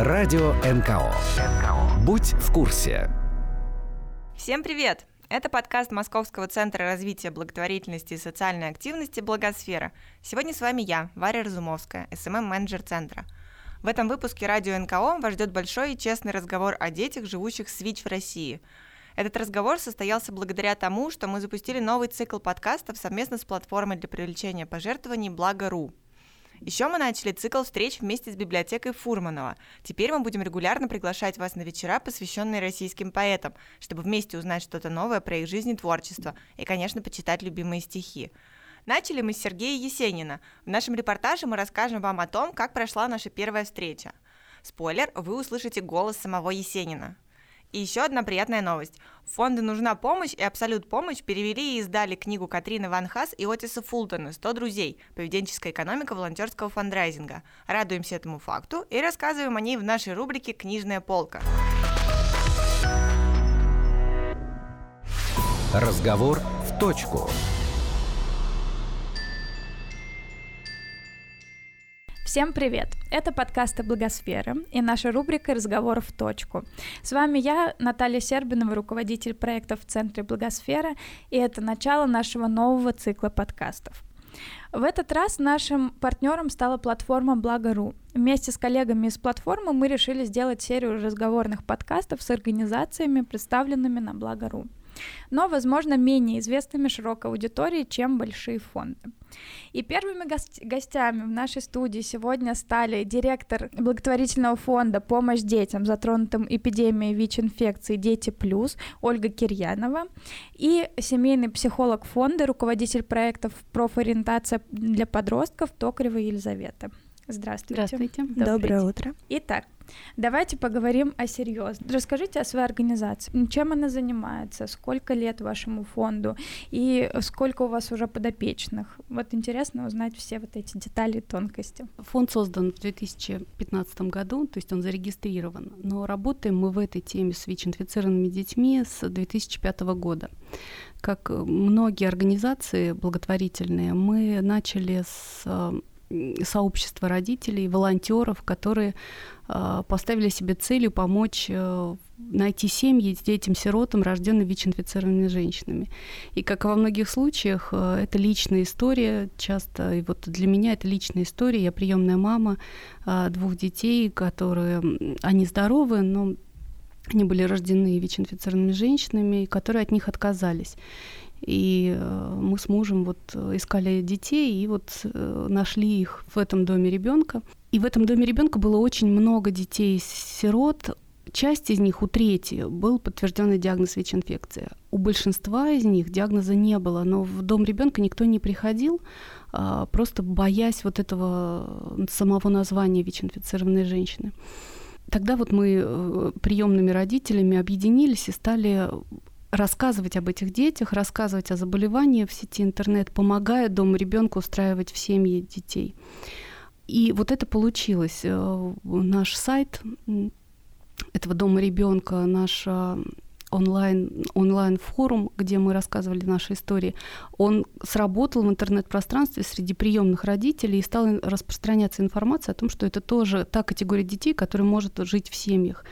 Радио НКО. Будь в курсе. Всем привет! Это подкаст Московского центра развития благотворительности и социальной активности «Благосфера». Сегодня с вами я, Варя Разумовская, СММ-менеджер центра. В этом выпуске радио НКО вас ждет большой и честный разговор о детях, живущих с ВИЧ в России – этот разговор состоялся благодаря тому, что мы запустили новый цикл подкастов совместно с платформой для привлечения пожертвований «Благо.ру». Еще мы начали цикл встреч вместе с библиотекой Фурманова. Теперь мы будем регулярно приглашать вас на вечера, посвященные российским поэтам, чтобы вместе узнать что-то новое про их жизнь и творчество, и, конечно, почитать любимые стихи. Начали мы с Сергея Есенина. В нашем репортаже мы расскажем вам о том, как прошла наша первая встреча. Спойлер, вы услышите голос самого Есенина. И еще одна приятная новость. Фонду «Нужна помощь» и «Абсолют помощь» перевели и издали книгу Катрины Ван Хас и Отиса Фултона «100 друзей. Поведенческая экономика волонтерского фандрайзинга». Радуемся этому факту и рассказываем о ней в нашей рубрике «Книжная полка». Разговор в точку. Всем привет! Это подкасты Благосферы и наша рубрика «Разговор в точку». С вами я, Наталья Сербинова, руководитель проекта в Центре Благосфера, и это начало нашего нового цикла подкастов. В этот раз нашим партнером стала платформа Благо.ру. Вместе с коллегами из платформы мы решили сделать серию разговорных подкастов с организациями, представленными на Благо.ру но, возможно, менее известными широкой аудитории, чем большие фонды. И первыми гостями в нашей студии сегодня стали директор благотворительного фонда «Помощь детям, затронутым эпидемией ВИЧ-инфекции Дети Плюс» Ольга Кирьянова и семейный психолог фонда, руководитель проектов «Профориентация для подростков» Токарева Елизавета. Здравствуйте. Здравствуйте. Доброе утро. Итак, Давайте поговорим о серьезном. Расскажите о своей организации. Чем она занимается? Сколько лет вашему фонду? И сколько у вас уже подопечных? Вот интересно узнать все вот эти детали и тонкости. Фонд создан в 2015 году, то есть он зарегистрирован. Но работаем мы в этой теме с ВИЧ-инфицированными детьми с 2005 года. Как многие организации благотворительные, мы начали с сообщества родителей, волонтеров, которые э, поставили себе целью помочь э, найти семьи детям-сиротам, рожденным ВИЧ-инфицированными женщинами. И как во многих случаях, э, это личная история часто, и вот для меня это личная история. Я приемная мама двух детей, которые, они здоровы, но они были рождены ВИЧ-инфицированными женщинами, которые от них отказались. И э, мы с мужем вот э, искали детей и вот э, нашли их в этом доме ребенка. И в этом доме ребенка было очень много детей-сирот. Часть из них, у трети, был подтвержденный диагноз ВИЧ-инфекция. У большинства из них диагноза не было, но в дом ребенка никто не приходил, а, просто боясь вот этого самого названия ВИЧ-инфицированной женщины. Тогда вот мы приемными родителями объединились и стали рассказывать об этих детях, рассказывать о заболевании в сети интернет, помогая дому ребенку устраивать в семье детей. И вот это получилось. Э, наш сайт этого дома ребенка, наш э, онлайн, онлайн-форум, где мы рассказывали наши истории, он сработал в интернет-пространстве среди приемных родителей и стала распространяться информация о том, что это тоже та категория детей, которая может жить в семьях.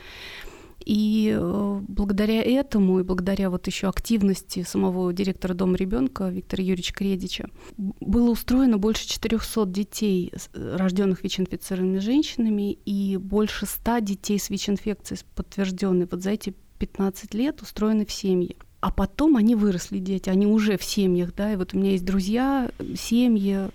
И э, благодаря этому и благодаря вот еще активности самого директора Дома ребенка Виктора Юрьевича Кредича было устроено больше 400 детей, рожденных ВИЧ-инфицированными женщинами, и больше 100 детей с ВИЧ-инфекцией подтвержденной вот за эти 15 лет устроены в семьи. А потом они выросли, дети, они уже в семьях, да, и вот у меня есть друзья, семьи,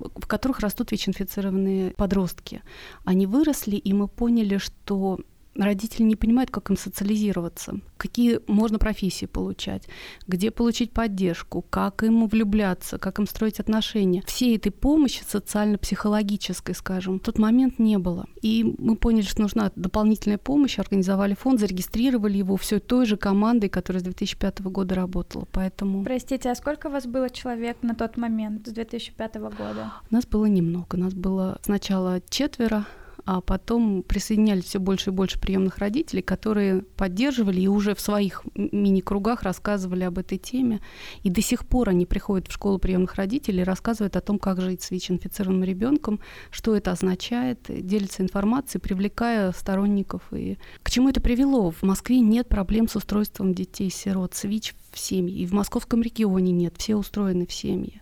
в которых растут ВИЧ-инфицированные подростки. Они выросли, и мы поняли, что родители не понимают, как им социализироваться, какие можно профессии получать, где получить поддержку, как им влюбляться, как им строить отношения. Всей этой помощи социально-психологической, скажем, в тот момент не было. И мы поняли, что нужна дополнительная помощь, организовали фонд, зарегистрировали его все той же командой, которая с 2005 года работала. Поэтому... Простите, а сколько у вас было человек на тот момент, с 2005 года? У нас было немного. У нас было сначала четверо, а потом присоединялись все больше и больше приемных родителей, которые поддерживали и уже в своих мини-кругах рассказывали об этой теме. И до сих пор они приходят в школу приемных родителей и рассказывают о том, как жить с ВИЧ-инфицированным ребенком, что это означает, делятся информацией, привлекая сторонников. И к чему это привело? В Москве нет проблем с устройством детей-сирот с ВИЧ в семьи. И в московском регионе нет, все устроены в семьи.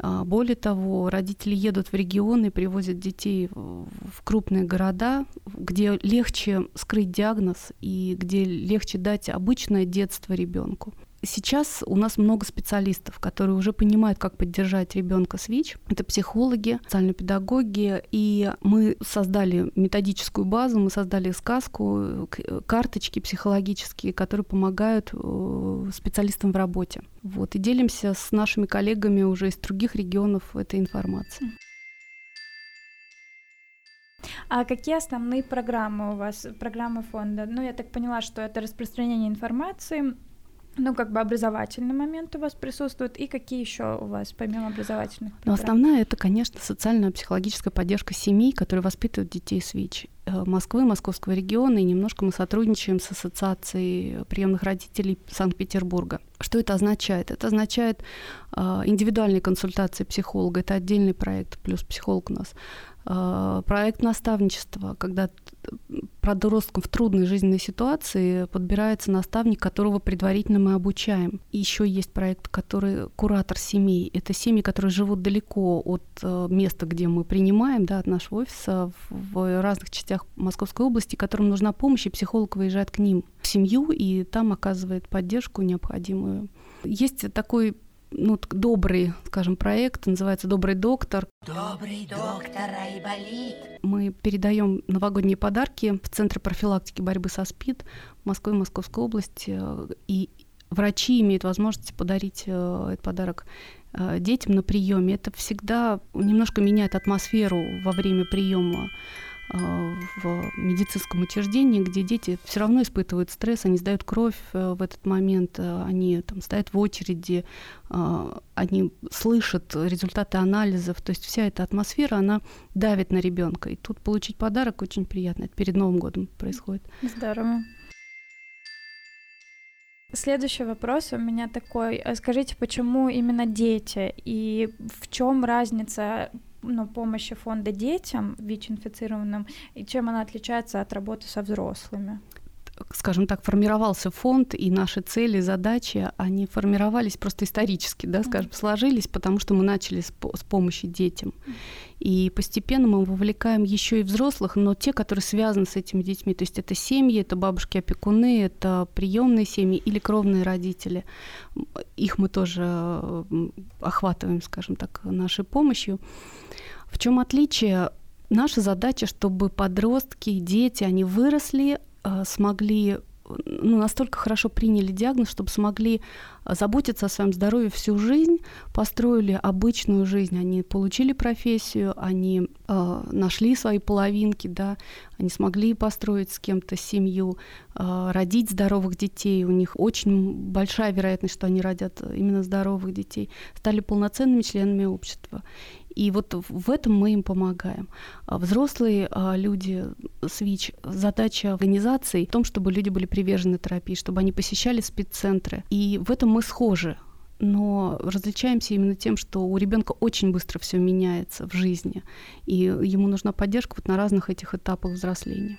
А, более того, родители едут в регионы, привозят детей в крупные города, где легче скрыть диагноз и где легче дать обычное детство ребенку. Сейчас у нас много специалистов, которые уже понимают, как поддержать ребенка с ВИЧ. Это психологи, социальные педагоги, и мы создали методическую базу, мы создали сказку, карточки психологические, которые помогают э, специалистам в работе. Вот, и делимся с нашими коллегами уже из других регионов этой информацией. А какие основные программы у вас, программы фонда? Ну, я так поняла, что это распространение информации, ну, как бы образовательный момент у вас присутствует, и какие еще у вас, помимо образовательных программ? Ну, основная это, конечно, социальная психологическая поддержка семей, которые воспитывают детей с ВИЧ. Э, Москвы, Московского региона, и немножко мы сотрудничаем с Ассоциацией приемных родителей Санкт-Петербурга. Что это означает? Это означает э, индивидуальные консультации психолога, это отдельный проект, плюс психолог у нас. Э, проект наставничества, когда подросткам в трудной жизненной ситуации подбирается наставник, которого предварительно мы обучаем. Еще есть проект, который куратор семей. Это семьи, которые живут далеко от э, места, где мы принимаем, да, от нашего офиса в разных частях Московской области, которым нужна помощь, и психолог выезжает к ним в семью и там оказывает поддержку необходимую. Есть такой ну, добрый, скажем, проект, называется «Добрый доктор». Добрый доктор Айболит. Мы передаем новогодние подарки в Центр профилактики борьбы со СПИД Москвы и Московской области, и врачи имеют возможность подарить э, этот подарок э, детям на приеме. Это всегда немножко меняет атмосферу во время приема в медицинском учреждении, где дети все равно испытывают стресс, они сдают кровь э, в этот момент, э, они там стоят в очереди, они слышат результаты анализов, то есть вся эта атмосфера, она давит на ребенка. И тут получить подарок очень приятно. Это перед Новым годом происходит. Здорово. Следующий вопрос у меня такой. Скажите, почему именно дети и в чем разница ну, помощи фонда детям ВИЧ-инфицированным, и чем она отличается от работы со взрослыми? скажем так, формировался фонд, и наши цели, задачи, они формировались просто исторически, да, скажем, сложились, потому что мы начали с, с помощи детям. И постепенно мы вовлекаем еще и взрослых, но те, которые связаны с этими детьми. То есть это семьи, это бабушки-опекуны, это приемные семьи или кровные родители. Их мы тоже охватываем, скажем так, нашей помощью. В чем отличие? Наша задача, чтобы подростки, дети, они выросли, а, смогли ну, настолько хорошо приняли диагноз, чтобы смогли а, заботиться о своем здоровье всю жизнь, построили обычную жизнь, они получили профессию, они э, нашли свои половинки, да, они смогли построить с кем-то семью, э, родить здоровых детей, у них очень большая вероятность, что они родят именно здоровых детей, стали полноценными членами общества. И вот в этом мы им помогаем. А взрослые а, люди с ВИЧ, задача организации в том, чтобы люди были привержены терапии, чтобы они посещали спеццентры. И в этом мы схожи но различаемся именно тем, что у ребенка очень быстро все меняется в жизни, и ему нужна поддержка вот на разных этих этапах взросления.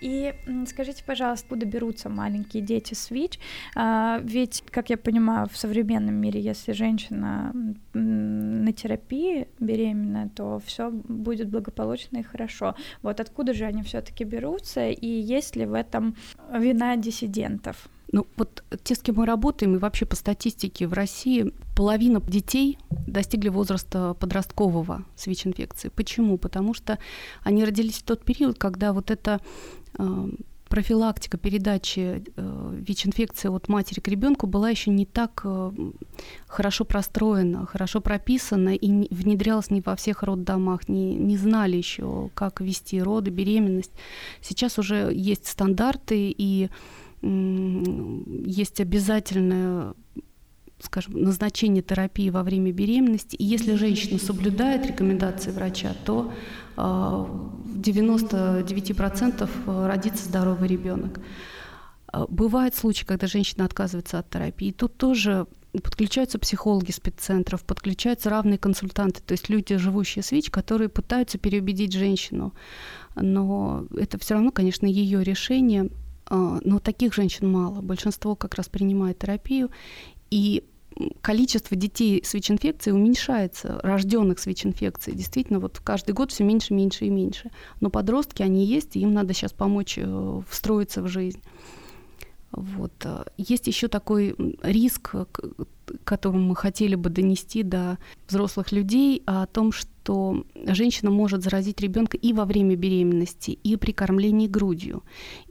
И скажите, пожалуйста, откуда берутся маленькие дети с ВИЧ? А, ведь, как я понимаю, в современном мире, если женщина на терапии беременная, то все будет благополучно и хорошо. Вот откуда же они все-таки берутся, и есть ли в этом вина диссидентов? Ну вот те, с кем мы работаем, и вообще по статистике в России половина детей достигли возраста подросткового с ВИЧ-инфекцией. Почему? Потому что они родились в тот период, когда вот это э, профилактика передачи э, ВИЧ-инфекции от матери к ребенку была еще не так э, хорошо простроена, хорошо прописана и не, внедрялась не во всех роддомах, не, не знали еще, как вести роды, беременность. Сейчас уже есть стандарты и есть обязательная скажем, назначение терапии во время беременности. И если женщина соблюдает рекомендации врача, то в 99% родится здоровый ребенок. Бывают случаи, когда женщина отказывается от терапии. Тут тоже подключаются психологи спеццентров, подключаются равные консультанты, то есть люди, живущие с ВИЧ, которые пытаются переубедить женщину. Но это все равно, конечно, ее решение. А, но таких женщин мало. Большинство как раз принимает терапию. И количество детей с ВИЧ-инфекцией уменьшается, рожденных с ВИЧ-инфекцией. Действительно, вот каждый год все меньше, меньше и меньше. Но подростки, они есть, и им надо сейчас помочь э, встроиться в жизнь. Вот. Есть еще такой риск, которым мы хотели бы донести до взрослых людей, о том, что женщина может заразить ребенка и во время беременности, и при кормлении грудью.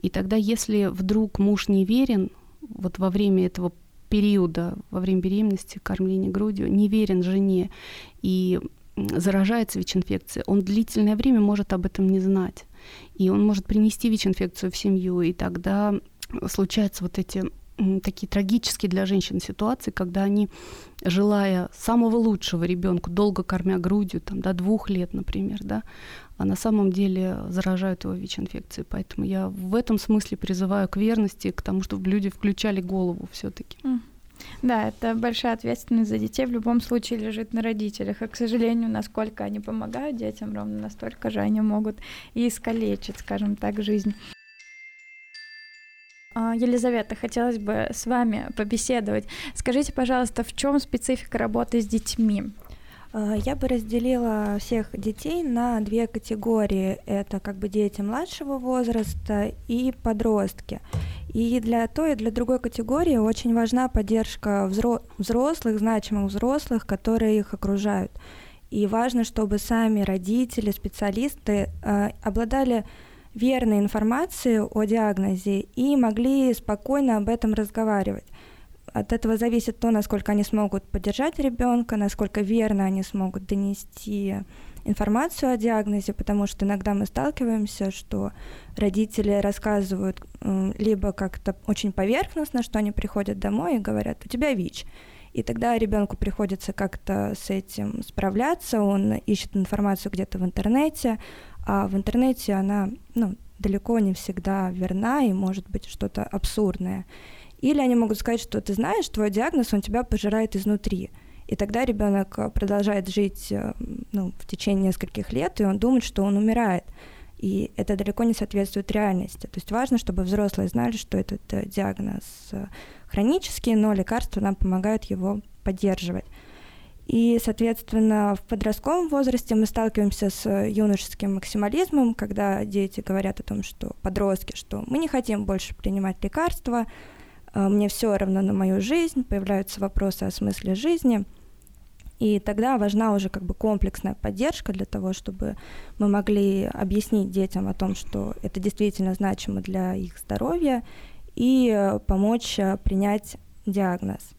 И тогда, если вдруг муж не верен, вот во время этого периода, во время беременности, кормления грудью, не верен жене и заражается ВИЧ-инфекцией, он длительное время может об этом не знать. И он может принести ВИЧ-инфекцию в семью, и тогда случаются вот эти такие трагические для женщин ситуации, когда они, желая самого лучшего ребенку, долго кормя грудью, там, до двух лет, например, да, а на самом деле заражают его ВИЧ-инфекцией. Поэтому я в этом смысле призываю к верности, к тому, чтобы люди включали голову все-таки. Да, это большая ответственность за детей в любом случае лежит на родителях. И, к сожалению, насколько они помогают детям, ровно настолько же они могут и искалечить, скажем так, жизнь. А, Елизавета, хотелось бы с вами побеседовать. Скажите, пожалуйста, в чем специфика работы с детьми? А, я бы разделила всех детей на две категории. Это как бы дети младшего возраста и подростки. И для той и для другой категории очень важна поддержка взрослых, значимых взрослых, которые их окружают. И важно, чтобы сами родители, специалисты э, обладали верной информацией о диагнозе и могли спокойно об этом разговаривать. От этого зависит то, насколько они смогут поддержать ребенка, насколько верно они смогут донести информацию о диагнозе, потому что иногда мы сталкиваемся, что родители рассказывают либо как-то очень поверхностно, что они приходят домой и говорят, у тебя ВИЧ. И тогда ребенку приходится как-то с этим справляться, он ищет информацию где-то в интернете, а в интернете она ну, далеко не всегда верна и может быть что-то абсурдное. Или они могут сказать, что ты знаешь, твой диагноз, он тебя пожирает изнутри. И тогда ребенок продолжает жить э, ну, в течение нескольких лет, и он думает, что он умирает. И это далеко не соответствует реальности. То есть важно, чтобы взрослые знали, что этот э, диагноз э, хронический, но лекарства нам помогают его поддерживать. И, соответственно, в подростковом возрасте мы сталкиваемся с юношеским максимализмом, когда дети говорят о том, что подростки, что мы не хотим больше принимать лекарства, э, мне все равно на мою жизнь, появляются вопросы о смысле жизни. И тогда важна уже как бы комплексная поддержка для того, чтобы мы могли объяснить детям о том, что это действительно значимо для их здоровья, и э, помочь э, принять диагноз.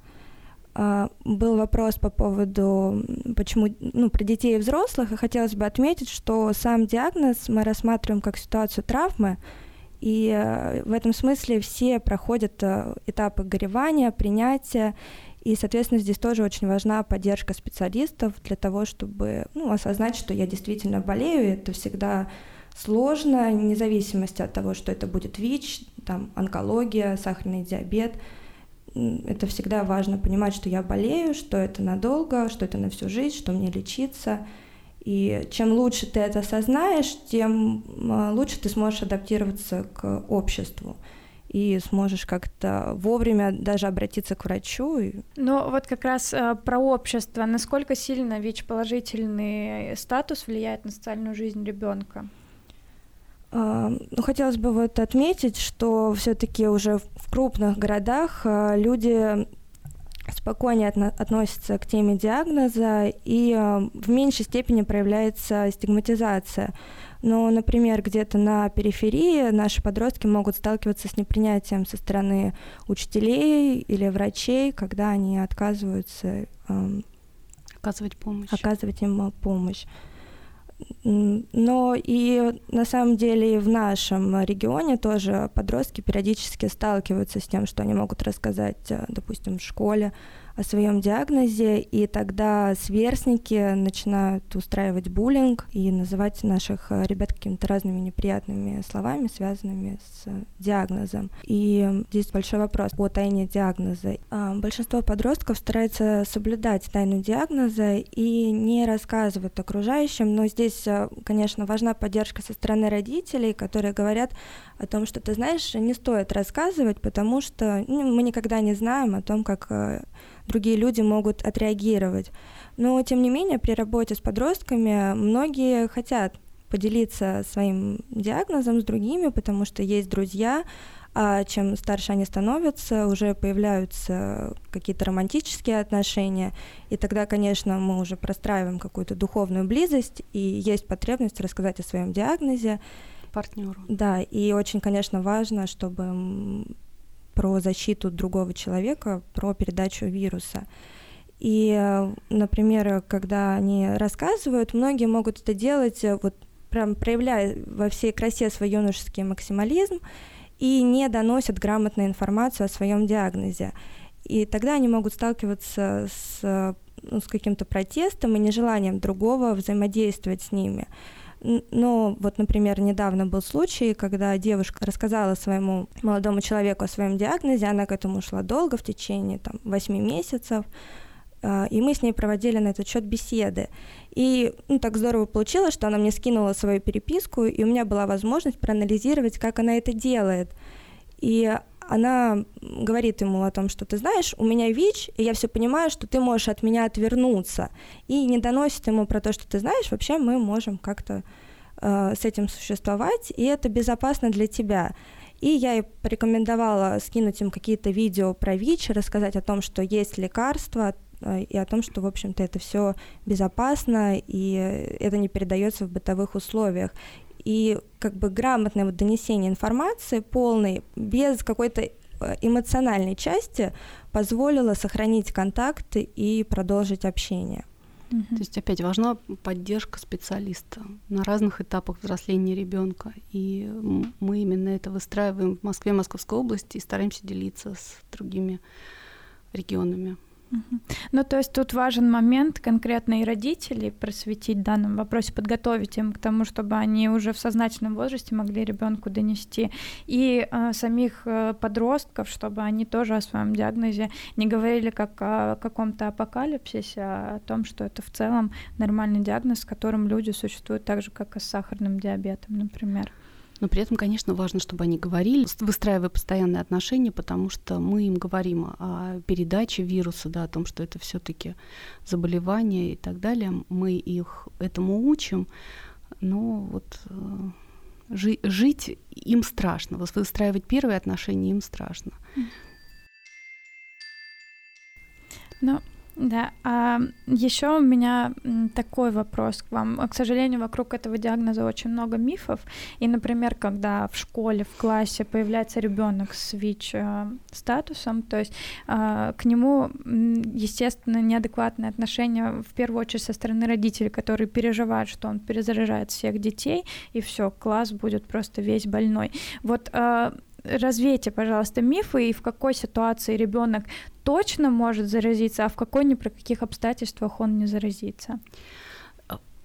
А, был вопрос по поводу, почему, ну, про детей и взрослых, и хотелось бы отметить, что сам диагноз мы рассматриваем как ситуацию травмы, и э, в этом смысле все проходят э, этапы горевания, принятия, и, соответственно, здесь тоже очень важна поддержка специалистов для того, чтобы ну, осознать, что я действительно болею, это всегда сложно, вне зависимости от того, что это будет ВИЧ, там, онкология, сахарный диабет – это всегда важно понимать, что я болею, что это надолго, что это на всю жизнь, что мне лечиться. И чем лучше ты это осознаешь, тем а, лучше ты сможешь адаптироваться к обществу и сможешь как-то вовремя даже обратиться к врачу. Ну вот как раз э, про общество. Насколько сильно ВИЧ-положительный статус влияет на социальную жизнь ребенка? А, ну, хотелось бы вот отметить, что все-таки уже в крупных городах а, люди спокойнее относятся к теме диагноза и а, в меньшей степени проявляется стигматизация. Но, например, где-то на периферии наши подростки могут сталкиваться с непринятием со стороны учителей или врачей, когда они отказываются оказывать помощь. Оказывать им помощь. Но и на самом деле в нашем регионе тоже подростки периодически сталкиваются с тем, что они могут рассказать, э, допустим, в школе о своем диагнозе, и тогда сверстники начинают устраивать буллинг и называть наших э, ребят какими-то разными неприятными словами, связанными с диагнозом. И здесь большой вопрос по тайне диагноза. А, большинство подростков старается соблюдать тайну диагноза и не рассказывать окружающим, но здесь, э, конечно, важна поддержка со стороны родителей, которые говорят о том, что ты знаешь, не стоит рассказывать, потому что ну, мы никогда не знаем о том, как э, другие люди могут отреагировать. Но, тем не менее, при работе с подростками многие хотят поделиться своим диагнозом с другими, потому что есть друзья, а чем старше они становятся, уже появляются какие-то романтические отношения, и тогда, конечно, мы уже простраиваем какую-то духовную близость, и есть потребность рассказать о своем диагнозе. Партнеру. Да, и очень, конечно, важно, чтобы про защиту другого человека, про передачу вируса. И, например, когда они рассказывают, многие могут это делать, вот прям проявляя во всей красе свой юношеский максимализм и не доносят грамотную информацию о своем диагнозе. И тогда они могут сталкиваться с, ну, с каким-то протестом и нежеланием другого взаимодействовать с ними. Но вот, например, недавно был случай, когда девушка рассказала своему молодому человеку о своем диагнозе, она к этому шла долго, в течение там, 8 месяцев, а, и мы с ней проводили на этот счет беседы. И ну, так здорово получилось, что она мне скинула свою переписку, и у меня была возможность проанализировать, как она это делает. И она говорит ему о том, что ты знаешь, у меня ВИЧ, и я все понимаю, что ты можешь от меня отвернуться. И не доносит ему про то, что ты знаешь, вообще мы можем как-то э, с этим существовать, и это безопасно для тебя. И я ей порекомендовала скинуть им какие-то видео про ВИЧ, рассказать о том, что есть лекарства, э, и о том, что, в общем-то, это все безопасно, и это не передается в бытовых условиях и как бы грамотное вот донесение информации полной, без какой-то э, эмоциональной части позволило сохранить контакты и продолжить общение. То есть опять важна поддержка специалиста на разных этапах взросления ребенка. И мы именно это выстраиваем в Москве, Московской области и стараемся делиться с другими регионами. Ну, то есть тут важен момент конкретно и родителей просветить в данном вопросе, подготовить им к тому, чтобы они уже в сознательном возрасте могли ребенку донести, и э, самих э, подростков, чтобы они тоже о своем диагнозе не говорили как о каком-то апокалипсисе, а о том, что это в целом нормальный диагноз, с которым люди существуют так же, как и с сахарным диабетом, например. Но при этом, конечно, важно, чтобы они говорили, выстраивая постоянные отношения, потому что мы им говорим о передаче вируса, да, о том, что это все-таки заболевание и так далее. Мы их этому учим, но вот э, жи- жить им страшно, выстраивать первые отношения им страшно. Но да, а еще у меня такой вопрос к вам. К сожалению, вокруг этого диагноза очень много мифов. И, например, когда в школе, в классе появляется ребенок с ВИЧ э, статусом, то есть а, к нему, естественно, неадекватное отношение в первую очередь со стороны родителей, которые переживают, что он перезаражает всех детей, и все, класс будет просто весь больной. Вот а, развейте, пожалуйста, мифы и в какой ситуации ребенок точно может заразиться, а в какой ни при каких обстоятельствах он не заразится.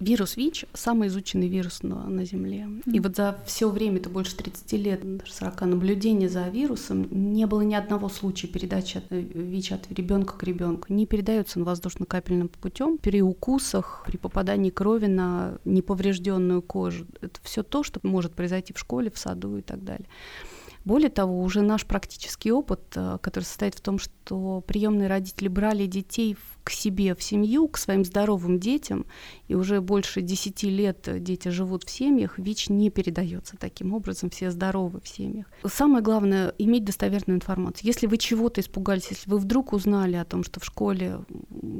Вирус ВИЧ – самый изученный вирус на, на Земле. Mm. И вот за все время, это больше 30 лет, даже 40 наблюдений за вирусом, не было ни одного случая передачи от, э, ВИЧ от ребенка к ребенку. Не передается он воздушно-капельным путем при укусах, при попадании крови на неповрежденную кожу. Это все то, что может произойти в школе, в саду и так далее. Более того, уже наш практический опыт, э, который состоит в том, что приемные родители брали детей к себе в семью, к своим здоровым детям, и уже больше 10 лет дети живут в семьях, ВИЧ не передается таким образом, все здоровы в семьях. Самое главное — иметь достоверную информацию. Если вы чего-то испугались, если вы вдруг узнали о том, что в школе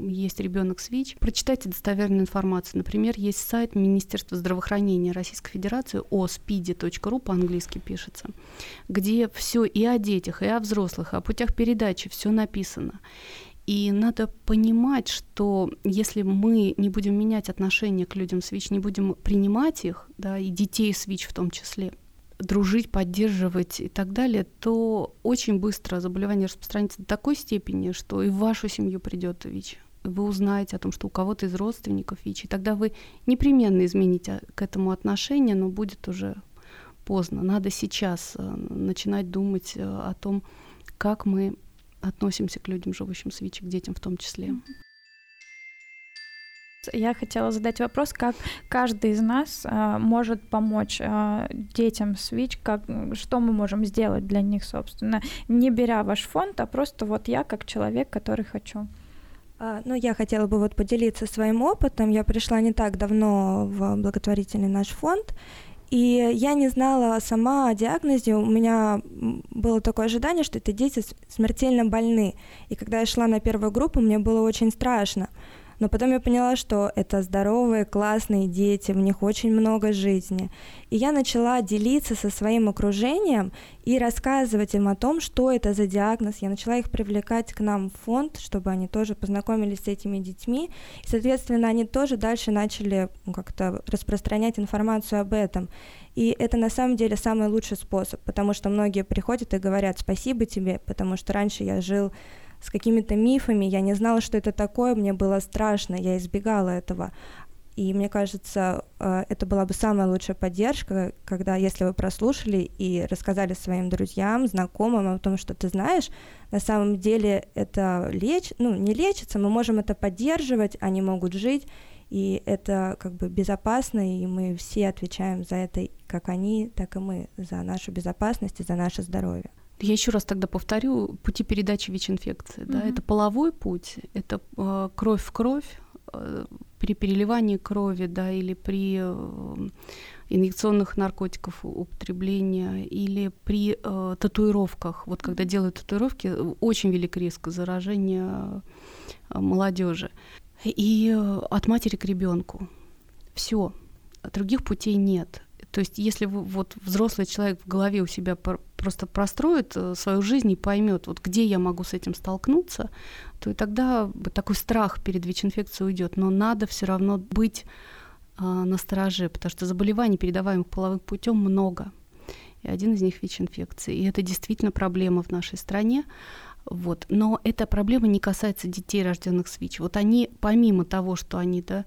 есть ребенок с ВИЧ, прочитайте достоверную информацию. Например, есть сайт Министерства здравоохранения Российской Федерации, ospidi.ru по-английски пишется, где все и о детях, и о взрослых, и о путях передачи все написано. И надо понимать, что если мы не будем менять отношение к людям с ВИЧ, не будем принимать их, да, и детей с ВИЧ в том числе, дружить, поддерживать и так далее, то очень быстро заболевание распространится до такой степени, что и в вашу семью придет ВИЧ. Вы узнаете о том, что у кого-то из родственников ВИЧ, и тогда вы непременно измените к этому отношение, но будет уже поздно. Надо сейчас э, начинать думать э, о том, как мы относимся к людям, живущим с ВИЧ, к детям в том числе. Я хотела задать вопрос, как каждый из нас э, может помочь э, детям с ВИЧ, как, что мы можем сделать для них, собственно, не беря ваш фонд, а просто вот я как человек, который хочу. А, ну, я хотела бы вот поделиться своим опытом. Я пришла не так давно в благотворительный наш фонд, и я не знала сама о диагнозе, у меня было такое ожидание, что это дети смертельно больны. И когда я шла на первую группу, мне было очень страшно. Но потом я поняла, что это здоровые, классные дети, в них очень много жизни. И я начала делиться со своим окружением и рассказывать им о том, что это за диагноз. Я начала их привлекать к нам в фонд, чтобы они тоже познакомились с этими детьми. И, соответственно, они тоже дальше начали ну, как-то распространять информацию об этом. И это на самом деле самый лучший способ, потому что многие приходят и говорят спасибо тебе, потому что раньше я жил с какими-то мифами, я не знала, что это такое, мне было страшно, я избегала этого. И мне кажется, э, это была бы самая лучшая поддержка, когда, если вы прослушали и рассказали своим друзьям, знакомым о том, что ты знаешь, на самом деле это леч, ну, не лечится, мы можем это поддерживать, они могут жить, и это как бы безопасно, и мы все отвечаем за это, как они, так и мы, за нашу безопасность и за наше здоровье. Я еще раз тогда повторю пути передачи ВИЧ-инфекции. Mm-hmm. Да, это половой путь, это э, кровь в кровь, э, при переливании крови, да, или при э, инъекционных наркотиков употребления, или при э, татуировках. Вот когда делают татуировки, очень велик риск заражения э, молодежи. И э, от матери к ребенку. Все. Других путей нет. То есть, если вы, вот взрослый человек в голове у себя просто простроит э, свою жизнь и поймет, вот где я могу с этим столкнуться, то и тогда такой страх перед ВИЧ-инфекцией уйдет. Но надо все равно быть а, на стороже, потому что заболеваний, передаваемых половым путем, много. И один из них ВИЧ-инфекция. И это действительно проблема в нашей стране. Вот. Но эта проблема не касается детей, рожденных с ВИЧ. Вот они, помимо того, что они да,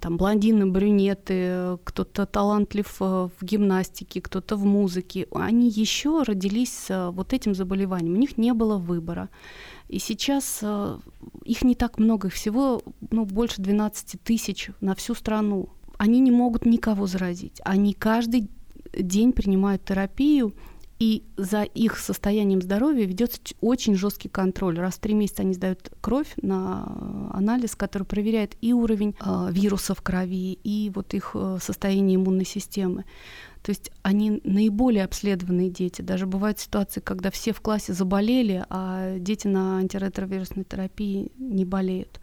там блондины, брюнеты, кто-то талантлив э, в гимнастике, кто-то в музыке, они еще родились с вот этим заболеванием, у них не было выбора. И сейчас э, их не так много, их всего ну, больше 12 тысяч на всю страну. Они не могут никого заразить. Они каждый день принимают терапию, и за их состоянием здоровья ведется очень жесткий контроль. Раз в три месяца они сдают кровь на анализ, который проверяет и уровень э, вируса в крови, и вот их э, состояние иммунной системы. То есть они наиболее обследованные дети. Даже бывают ситуации, когда все в классе заболели, а дети на антиретровирусной терапии не болеют.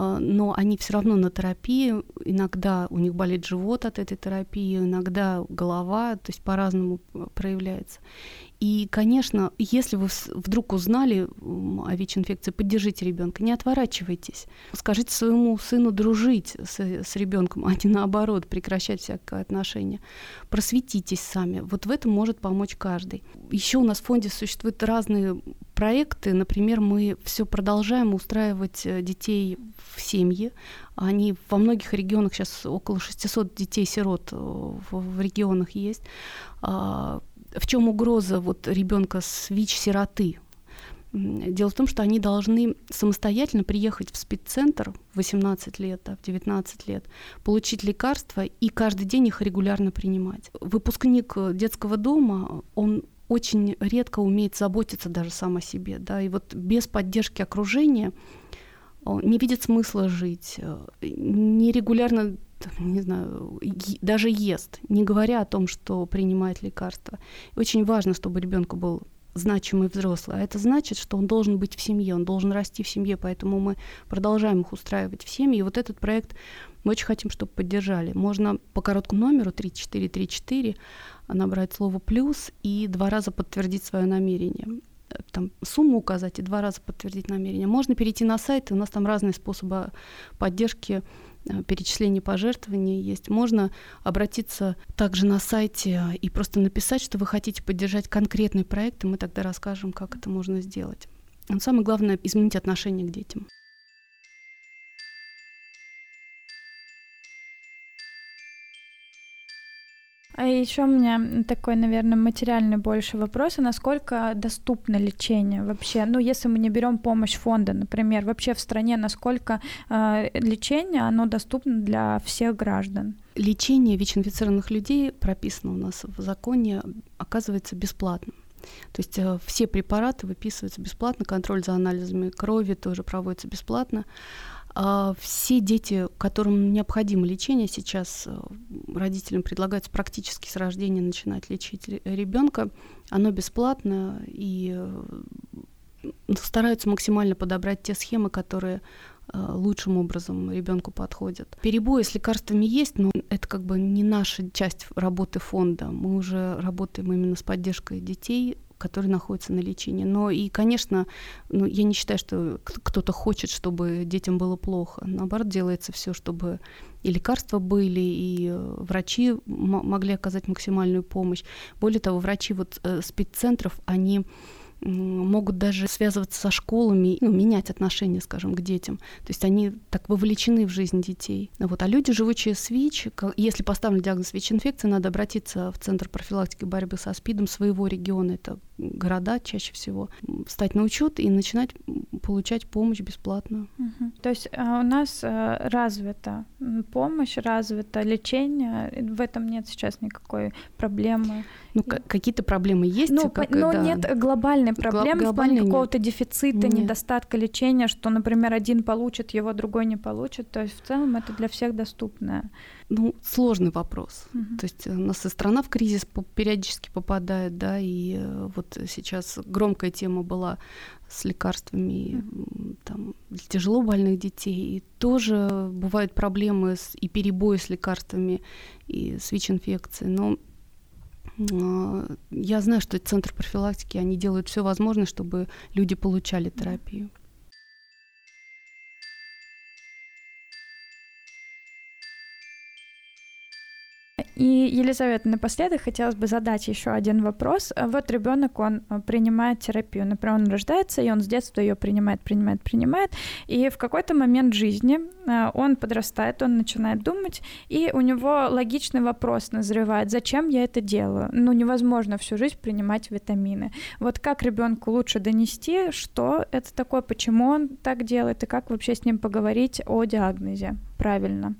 А, но они все равно на терапии. Иногда у них болит живот от этой терапии, иногда голова, то есть по-разному проявляется. И, конечно, если вы вдруг узнали о ВИЧ-инфекции, поддержите ребенка, не отворачивайтесь. Скажите своему сыну дружить с, с ребенком, а не наоборот, прекращать всякое отношение. Просветитесь сами. Вот в этом может помочь каждый. Еще у нас в фонде существуют разные проекты. Например, мы все продолжаем устраивать э, детей в семьи. Они во многих регионах сейчас около 600 детей-сирот э, в, регионах есть а, в чем угроза вот ребенка с ВИЧ-сироты? Дело в том, что они должны самостоятельно приехать в спеццентр в 18 лет, да, в 19 лет, получить лекарства и каждый день их регулярно принимать. Выпускник детского дома, он очень редко умеет заботиться даже сам о себе, да, и вот без поддержки окружения не видит смысла жить, э, нерегулярно не знаю, даже ест, не говоря о том, что принимает лекарства. очень важно, чтобы ребенку был значимый взрослый. А это значит, что он должен быть в семье, он должен расти в семье, поэтому мы продолжаем их устраивать в семье. И вот этот проект мы очень хотим, чтобы поддержали. Можно по короткому номеру 3434 набрать слово «плюс» и два раза подтвердить свое намерение там, сумму указать и два раза подтвердить намерение. Можно перейти на сайт, и у нас там разные способы поддержки э, перечисление пожертвований есть. Можно обратиться также на сайте и просто написать, что вы хотите поддержать конкретный проект, и мы тогда расскажем, как это можно сделать. Но самое главное — изменить отношение к детям. А еще у меня такой, наверное, материальный больше вопрос, а насколько доступно лечение вообще? Ну, если мы не берем помощь фонда, например, вообще в стране, насколько э, лечение, оно доступно для всех граждан? Лечение ВИЧ-инфицированных людей прописано у нас в законе, оказывается бесплатным. То есть э, все препараты выписываются бесплатно, контроль за анализами крови тоже проводится бесплатно. А, все дети, которым необходимо лечение, сейчас э, родителям предлагается практически с рождения начинать лечить ребенка. Оно бесплатно и э, стараются максимально подобрать те схемы, которые э, лучшим образом ребенку подходят. Перебои с лекарствами есть, но это как бы не наша часть работы фонда. Мы уже работаем именно с поддержкой детей, которые находятся на лечении. Но и, конечно, ну, я не считаю, что кто-то хочет, чтобы детям было плохо. Наоборот, делается все, чтобы и лекарства были, и э, врачи могли оказать максимальную помощь. Более того, врачи вот э, спеццентров, они могут даже связываться со школами, ну, менять отношения, скажем, к детям. То есть они так вовлечены в жизнь детей. Вот. А люди, живущие с ВИЧ, если поставлен диагноз ВИЧ-инфекции, надо обратиться в Центр профилактики борьбы со СПИДом своего региона, это города чаще всего, встать на учет и начинать получать помощь бесплатно. Угу. То есть а, у нас а, развита помощь, развито лечение, в этом нет сейчас никакой проблемы. Ну, какие-то проблемы есть. Ну, как, но да. нет глобальной проблемы Гл- в плане какого-то дефицита, нет. недостатка лечения, что, например, один получит, его другой не получит. То есть в целом это для всех доступное. Ну, сложный вопрос. Угу. То есть у нас и страна в кризис периодически попадает, да, и э, вот сейчас громкая тема была с лекарствами там, для тяжело больных детей. И тоже бывают проблемы с, и перебои с лекарствами, и с ВИЧ-инфекцией. Но э, я знаю, что Центр профилактики, они делают все возможное, чтобы люди получали терапию. И, Елизавета, напоследок хотелось бы задать еще один вопрос. Вот ребенок, он э, принимает терапию. Например, он рождается, и он с детства ее принимает, принимает, принимает. И в какой-то момент жизни э, он подрастает, он начинает думать, и у него логичный вопрос назревает, зачем я это делаю? Ну, невозможно всю жизнь принимать витамины. Вот как ребенку лучше донести, что это такое, почему он так делает, и как вообще с ним поговорить о диагнозе правильно?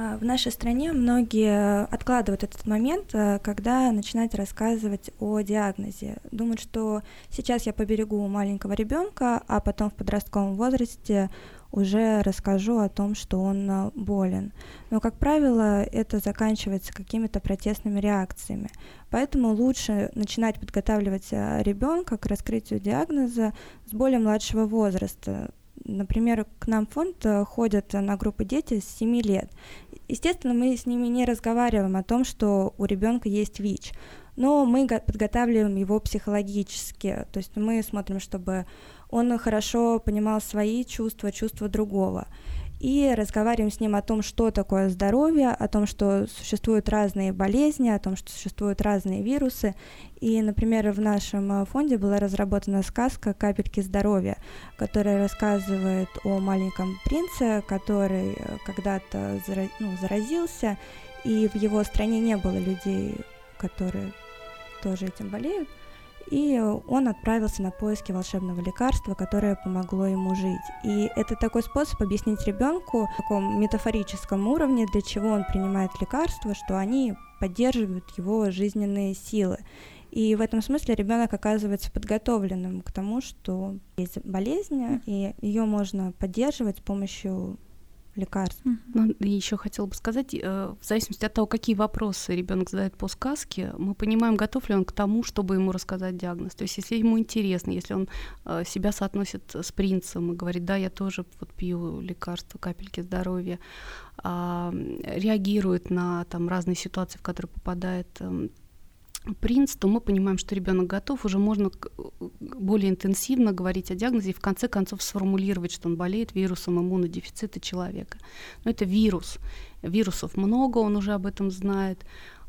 А, в нашей стране многие откладывают этот момент, э, когда начинают рассказывать о диагнозе. Думают, что сейчас я поберегу маленького ребенка, а потом в подростковом возрасте уже расскажу о том, что он э, болен. Но, как правило, это заканчивается какими-то протестными реакциями. Поэтому лучше начинать подготавливать э, ребенка к раскрытию диагноза с более младшего возраста. Например, к нам в фонд ходят на группы дети с 7 лет, Естественно, мы с ними не разговариваем о том, что у ребенка есть ВИЧ, но мы подготавливаем его психологически, то есть мы смотрим, чтобы он хорошо понимал свои чувства, чувства другого и разговариваем с ним о том, что такое здоровье, о том, что существуют разные болезни, о том, что существуют разные вирусы. И, например, в нашем э, фонде была разработана сказка «Капельки здоровья», которая рассказывает о маленьком принце, который э, когда-то ну, заразился, и в его стране не было людей, которые тоже этим болеют и он отправился на поиски волшебного лекарства, которое помогло ему жить. И это такой способ объяснить ребенку на таком метафорическом уровне, для чего он принимает лекарства, что они поддерживают его жизненные силы. И в этом смысле ребенок оказывается подготовленным к тому, что есть болезнь, и ее можно поддерживать с помощью лекарств. Ну, еще хотела бы сказать, э, в зависимости от того, какие вопросы ребенок задает по сказке, мы понимаем, готов ли он к тому, чтобы ему рассказать диагноз. То есть, если ему интересно, если он э, себя соотносит с принцем и говорит, да, я тоже вот пью лекарства, капельки здоровья, а, реагирует на там разные ситуации, в которые попадает эм, принц, то мы понимаем, что ребенок готов, уже можно более интенсивно говорить о диагнозе и в конце концов сформулировать, что он болеет вирусом иммунодефицита человека. Но это вирус. Вирусов много, он уже об этом знает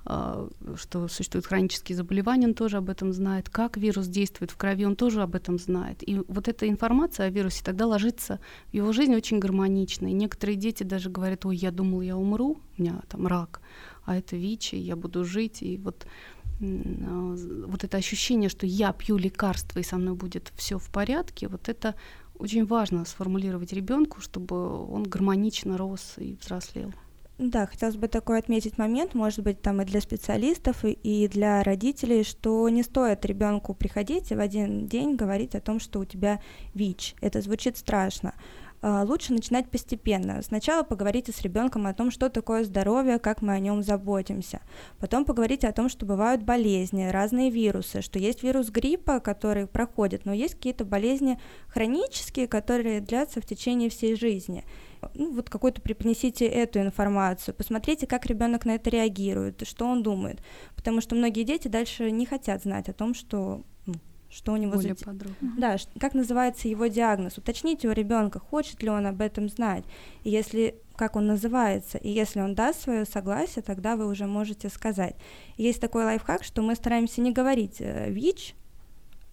а, что существуют хронические заболевания, он тоже об этом знает, как вирус действует в крови, он тоже об этом знает. И вот эта информация о вирусе тогда ложится в его жизнь очень гармонично. И некоторые дети даже говорят, ой, я думал, я умру, у меня там рак, а это ВИЧ, и я буду жить. И вот вот это ощущение, что я пью лекарства и со мной будет все в порядке, вот это очень важно сформулировать ребенку, чтобы он гармонично рос и взрослел. Да, хотелось бы такой отметить момент, может быть, там и для специалистов, и, и для родителей, что не стоит ребенку приходить и в один день говорить о том, что у тебя ВИЧ. Это звучит страшно. А, лучше начинать постепенно. Сначала поговорите с ребенком о том, что такое здоровье, как мы о нем заботимся. Потом поговорите о том, что бывают болезни, разные вирусы, что есть вирус гриппа, который проходит, но есть какие-то болезни хронические, которые длятся в течение всей жизни. Ну, вот какую-то преподнесите эту информацию, посмотрите, как ребенок на это реагирует, что он думает, потому что многие дети дальше не хотят знать о том, что что у него Более за... подробно. Да, как называется его диагноз. Уточните у ребенка, хочет ли он об этом знать. И если как он называется, и если он даст свое согласие, тогда вы уже можете сказать. Есть такой лайфхак, что мы стараемся не говорить э, ВИЧ,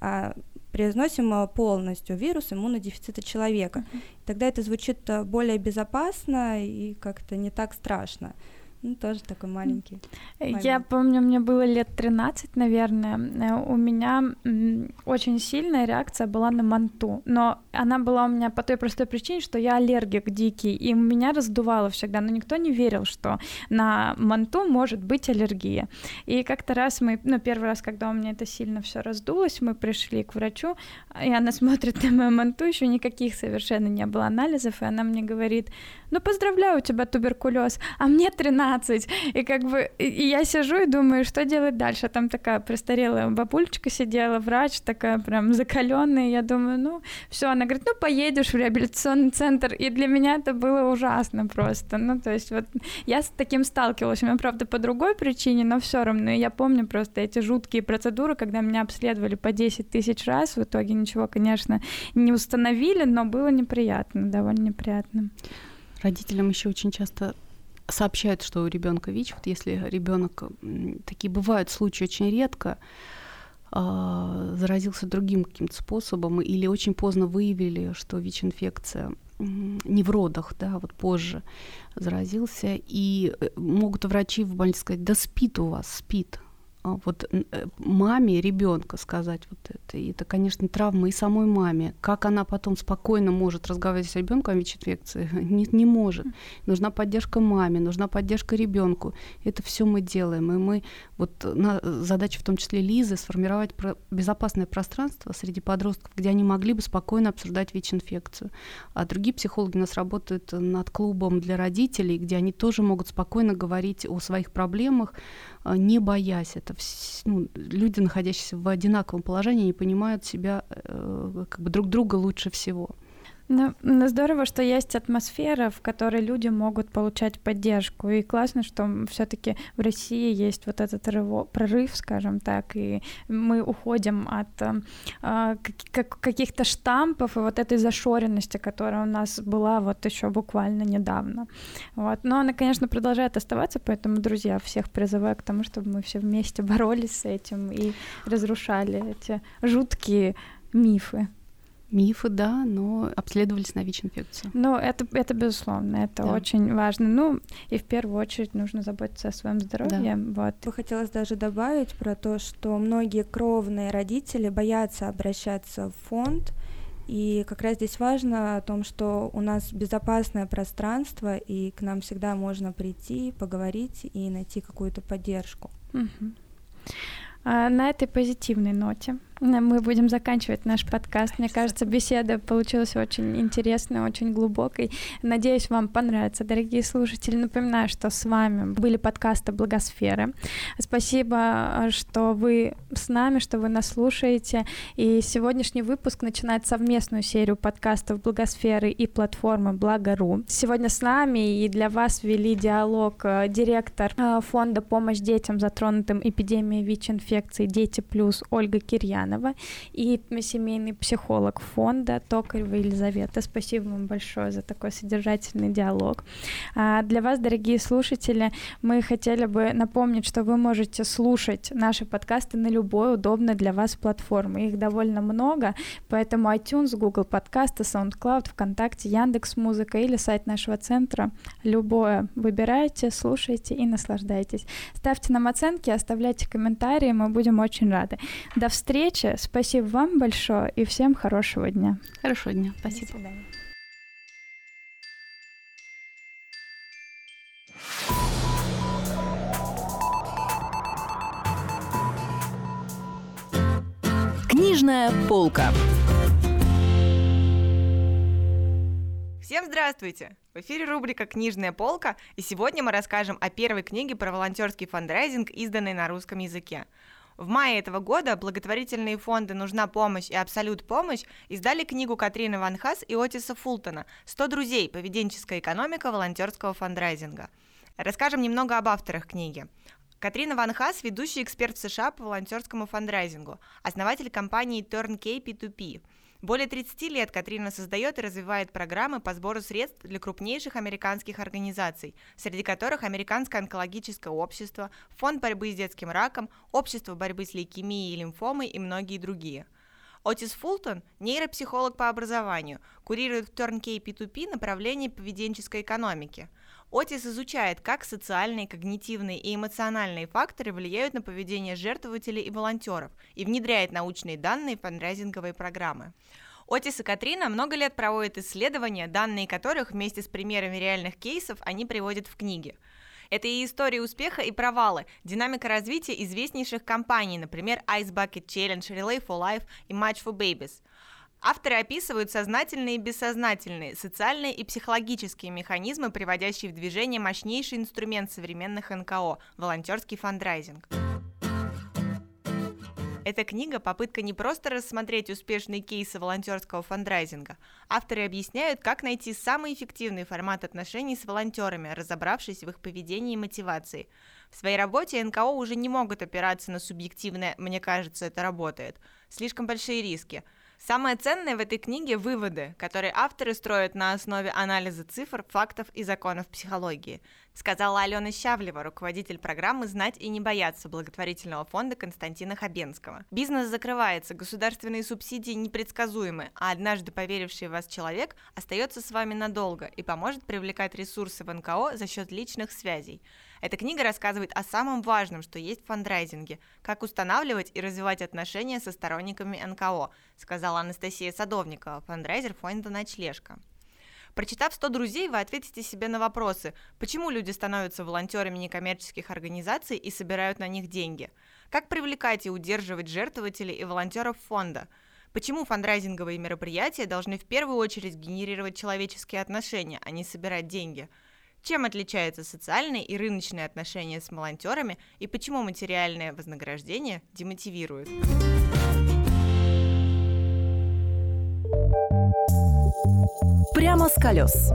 а произносим э, полностью вирус иммунодефицита человека. Тогда это звучит э, более безопасно и как-то не так страшно. Ну, тоже такой маленький. Момент. Я помню, мне было лет 13, наверное. Э, у меня очень сильная реакция была на манту. Но она была у меня по той простой причине, что я аллергик дикий, и меня раздувало всегда. Но никто не верил, что на манту может быть аллергия. И как-то раз мы, ну, первый раз, когда у меня это сильно все раздулось, мы пришли к врачу, и она смотрит на мою манту, еще никаких совершенно не было анализов, и она мне говорит, ну, поздравляю, у тебя туберкулез, а мне 13. И как бы и я сижу и думаю, что делать дальше. Там такая престарелая бабульчика сидела, врач такая прям закаленная. Я думаю, ну, все. Она говорит, ну, поедешь в реабилитационный центр. И для меня это было ужасно просто. Ну, то есть вот я с таким сталкивалась. У меня, правда, по другой причине, но все равно. И я помню просто эти жуткие процедуры, когда меня обследовали по 10 тысяч раз. В итоге ничего, конечно, не установили, но было неприятно, довольно неприятно. Родителям еще очень часто сообщают, что у ребенка ВИЧ. Вот если ребенок такие бывают случаи очень редко, а, заразился другим каким-то способом или очень поздно выявили, что ВИЧ-инфекция не в родах, да, вот позже заразился, и э, могут врачи в больнице сказать, да спит у вас, спит, вот э, маме ребенка сказать вот это. И это, конечно, травма и самой маме. Как она потом спокойно может разговаривать с ребенком о ВИЧ-инфекции? Не, не может. Нужна поддержка маме, нужна поддержка ребенку. Это все мы делаем. И мы, вот на, задача в том числе Лизы, сформировать про, безопасное пространство среди подростков, где они могли бы спокойно обсуждать ВИЧ-инфекцию. А другие психологи у нас работают над клубом для родителей, где они тоже могут спокойно говорить о своих проблемах, а, не боясь. Это ну, люди, находящиеся в одинаковом положении, не понимают себя, э, как бы друг друга лучше всего. Ну, ну, здорово, что есть атмосфера, в которой люди могут получать поддержку. И классно, что все-таки в России есть вот этот рыво, прорыв, скажем так, и мы уходим от э, как, каких-то штампов и вот этой зашоренности, которая у нас была вот еще буквально недавно. Вот. Но она, конечно, продолжает оставаться, поэтому, друзья, всех призываю к тому, чтобы мы все вместе боролись с этим и разрушали эти жуткие мифы. Мифы, да, но обследовались на ВИЧ-инфекцию. Ну, это, это безусловно, это да. очень важно. Ну, и в первую очередь нужно заботиться о своем здоровье. Да. Вот. Бы хотелось даже добавить про то, что многие кровные родители боятся обращаться в фонд, и как раз здесь важно о том, что у нас безопасное пространство, и к нам всегда можно прийти, поговорить и найти какую-то поддержку. Угу. А на этой позитивной ноте Мы будем заканчивать наш подкаст. Мне кажется, беседа получилась очень интересной, очень глубокой. Надеюсь, вам понравится, дорогие слушатели. Напоминаю, что с вами были подкасты Благосферы. Спасибо, что вы с нами, что вы нас слушаете. И сегодняшний выпуск начинает совместную серию подкастов Благосферы и платформы Благо.ру. Сегодня с нами и для вас вели диалог э, директор э, фонда «Помощь детям, затронутым эпидемией ВИЧ-инфекции Дети Плюс» Ольга Кирьян Ульянова и семейный психолог фонда Токарева Елизавета. Спасибо вам большое за такой содержательный диалог. А для вас, дорогие слушатели, мы хотели бы напомнить, что вы можете слушать наши подкасты на любой удобной для вас платформе. Их довольно много, поэтому iTunes, Google подкасты, SoundCloud, ВКонтакте, Яндекс Музыка или сайт нашего центра. Любое выбирайте, слушайте и наслаждайтесь. Ставьте нам оценки, оставляйте комментарии, мы будем очень рады. До встречи! Встречи. Спасибо вам большое и всем хорошего дня. Хорошего дня. Спасибо. До свидания. Книжная полка. Всем здравствуйте! В эфире рубрика «Книжная полка», и сегодня мы расскажем о первой книге про волонтерский фандрайзинг, изданной на русском языке. В мае этого года благотворительные фонды «Нужна помощь» и «Абсолют помощь» издали книгу Катрины Ван Хас и Отиса Фултона «100 друзей. Поведенческая экономика волонтерского фандрайзинга». Расскажем немного об авторах книги. Катрина Ван Хас – ведущий эксперт США по волонтерскому фандрайзингу, основатель компании Turnkey P2P – более 30 лет Катрина создает и развивает программы по сбору средств для крупнейших американских организаций, среди которых Американское онкологическое общество, Фонд борьбы с детским раком, Общество борьбы с лейкемией и лимфомой и многие другие. Отис Фултон – нейропсихолог по образованию, курирует в Turnkey P2P направление поведенческой экономики – Отис изучает, как социальные, когнитивные и эмоциональные факторы влияют на поведение жертвователей и волонтеров и внедряет научные данные в фандрайзинговые программы. Отис и Катрина много лет проводят исследования, данные которых вместе с примерами реальных кейсов они приводят в книге. Это и истории успеха и провалы, динамика развития известнейших компаний, например, Ice Bucket Challenge, Relay for Life и Match for Babies – Авторы описывают сознательные и бессознательные, социальные и психологические механизмы, приводящие в движение мощнейший инструмент современных НКО – волонтерский фандрайзинг. Эта книга – попытка не просто рассмотреть успешные кейсы волонтерского фандрайзинга. Авторы объясняют, как найти самый эффективный формат отношений с волонтерами, разобравшись в их поведении и мотивации. В своей работе НКО уже не могут опираться на субъективное «мне кажется, это работает». Слишком большие риски – Самое ценное в этой книге – выводы, которые авторы строят на основе анализа цифр, фактов и законов психологии, сказала Алена Щавлева, руководитель программы «Знать и не бояться» благотворительного фонда Константина Хабенского. Бизнес закрывается, государственные субсидии непредсказуемы, а однажды поверивший в вас человек остается с вами надолго и поможет привлекать ресурсы в НКО за счет личных связей. Эта книга рассказывает о самом важном, что есть в фандрайзинге, как устанавливать и развивать отношения со сторонниками НКО, сказала Анастасия Садовникова, фандрайзер фонда «Ночлежка». Прочитав 100 друзей, вы ответите себе на вопросы, почему люди становятся волонтерами некоммерческих организаций и собирают на них деньги, как привлекать и удерживать жертвователей и волонтеров фонда, почему фандрайзинговые мероприятия должны в первую очередь генерировать человеческие отношения, а не собирать деньги – чем отличаются социальные и рыночные отношения с волонтерами и почему материальное вознаграждение демотивирует? Прямо с колес.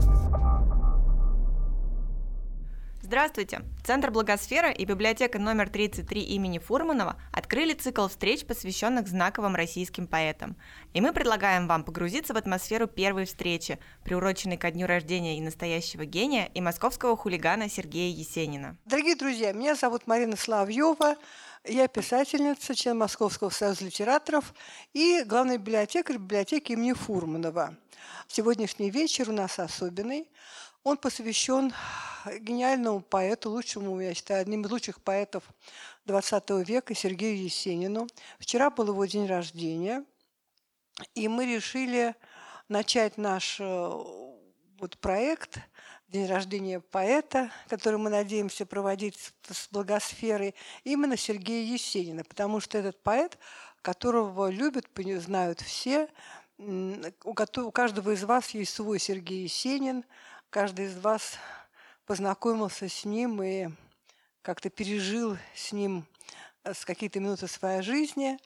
Здравствуйте! Центр Благосфера и библиотека номер 33 имени Фурманова открыли цикл встреч, посвященных знаковым российским поэтам. И мы предлагаем вам погрузиться в атмосферу первой встречи, приуроченной ко дню рождения и настоящего гения, и московского хулигана Сергея Есенина. Дорогие друзья, меня зовут Марина Славьева. Я писательница, член Московского союза литераторов и главный библиотекарь библиотеки имени Фурманова. Сегодняшний вечер у нас особенный. Он посвящен гениальному поэту, лучшему, я считаю, одним из лучших поэтов XX века Сергею Есенину. Вчера был его день рождения, и мы решили начать наш э, вот проект день рождения поэта, который мы надеемся проводить с благосферой, именно Сергея Есенина, потому что этот поэт, которого любят, знают все, у каждого из вас есть свой Сергей Есенин, каждый из вас познакомился с ним и как-то пережил с ним э, с какие-то минуты своей жизни.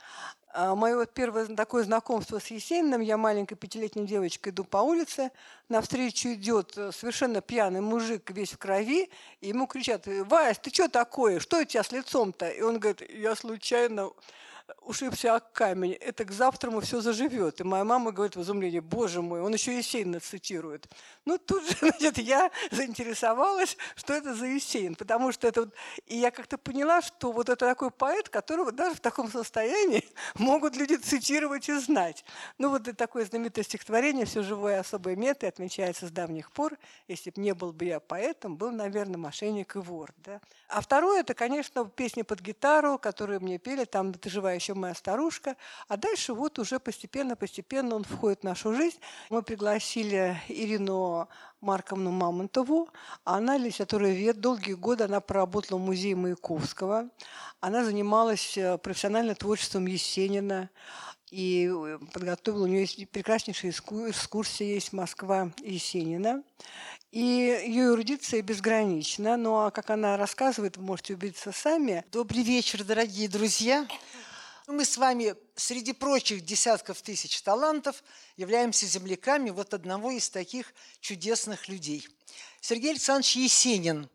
А, Мое вот первое такое знакомство с Есениным, я маленькой пятилетней девочкой иду по улице, навстречу идет э, совершенно пьяный мужик весь в крови, и ему кричат, «Вась, ты что такое? Что у тебя с лицом-то?» И он говорит, «Я случайно ушибся о камень, это к завтраму все заживет. И моя мама говорит в изумлении, боже мой, он еще Есенина цитирует. Ну, тут же, значит, я заинтересовалась, что это за Есенин, потому что это... И я как-то поняла, что вот это такой поэт, которого даже в таком состоянии могут люди цитировать и знать. Ну, вот это такое знаменитое стихотворение «Все живое особое мета» отмечается с давних пор. Если бы не был бы я поэтом, был, наверное, мошенник и вор. Да? А второе, это, конечно, песни под гитару, которые мне пели, там «Ты живая еще моя старушка. А дальше вот уже постепенно-постепенно он входит в нашу жизнь. Мы пригласили Ирину Марковну Мамонтову. Она литературовед. Долгие годы она проработала в музее Маяковского. Она занималась э, профессиональным творчеством Есенина и э, подготовила, у нее есть прекраснейшая экскурсия, есть Москва Есенина. И ее эрудиция безгранична. Ну а как она рассказывает, вы можете убедиться сами. Добрый вечер, дорогие друзья. Мы с вами среди прочих десятков тысяч талантов являемся земляками вот одного из таких чудесных людей. Сергей Александрович Есенин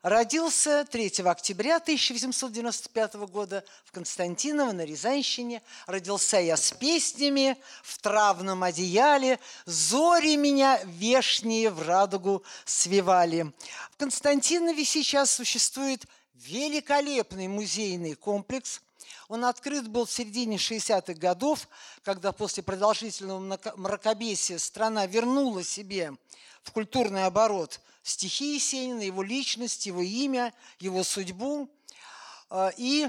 родился 3 октября 1895 года в Константиново на Рязанщине. Родился я с песнями в травном одеяле, зори меня вешние в радугу свивали. В Константинове сейчас существует великолепный музейный комплекс – он открыт был в середине 60-х годов, когда после продолжительного мракобесия страна вернула себе в культурный оборот стихи Есенина, его личность, его имя, его судьбу. А, и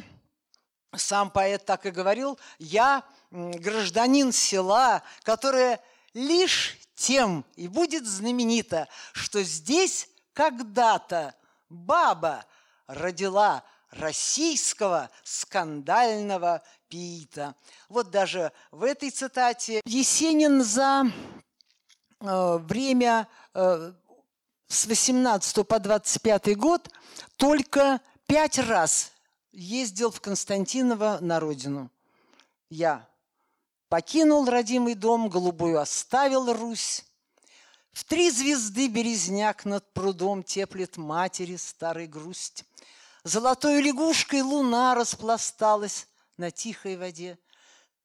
сам поэт так и говорил, я гражданин села, которое лишь тем и будет знаменито, что здесь когда-то баба родила российского скандального пиита. Вот даже в этой цитате Есенин за э, время э, с 18 по 25 год только пять раз ездил в Константиново на родину. Я покинул родимый дом, голубую оставил Русь. В три звезды березняк над прудом теплит матери старый грусть. Золотой лягушкой луна распласталась на тихой воде.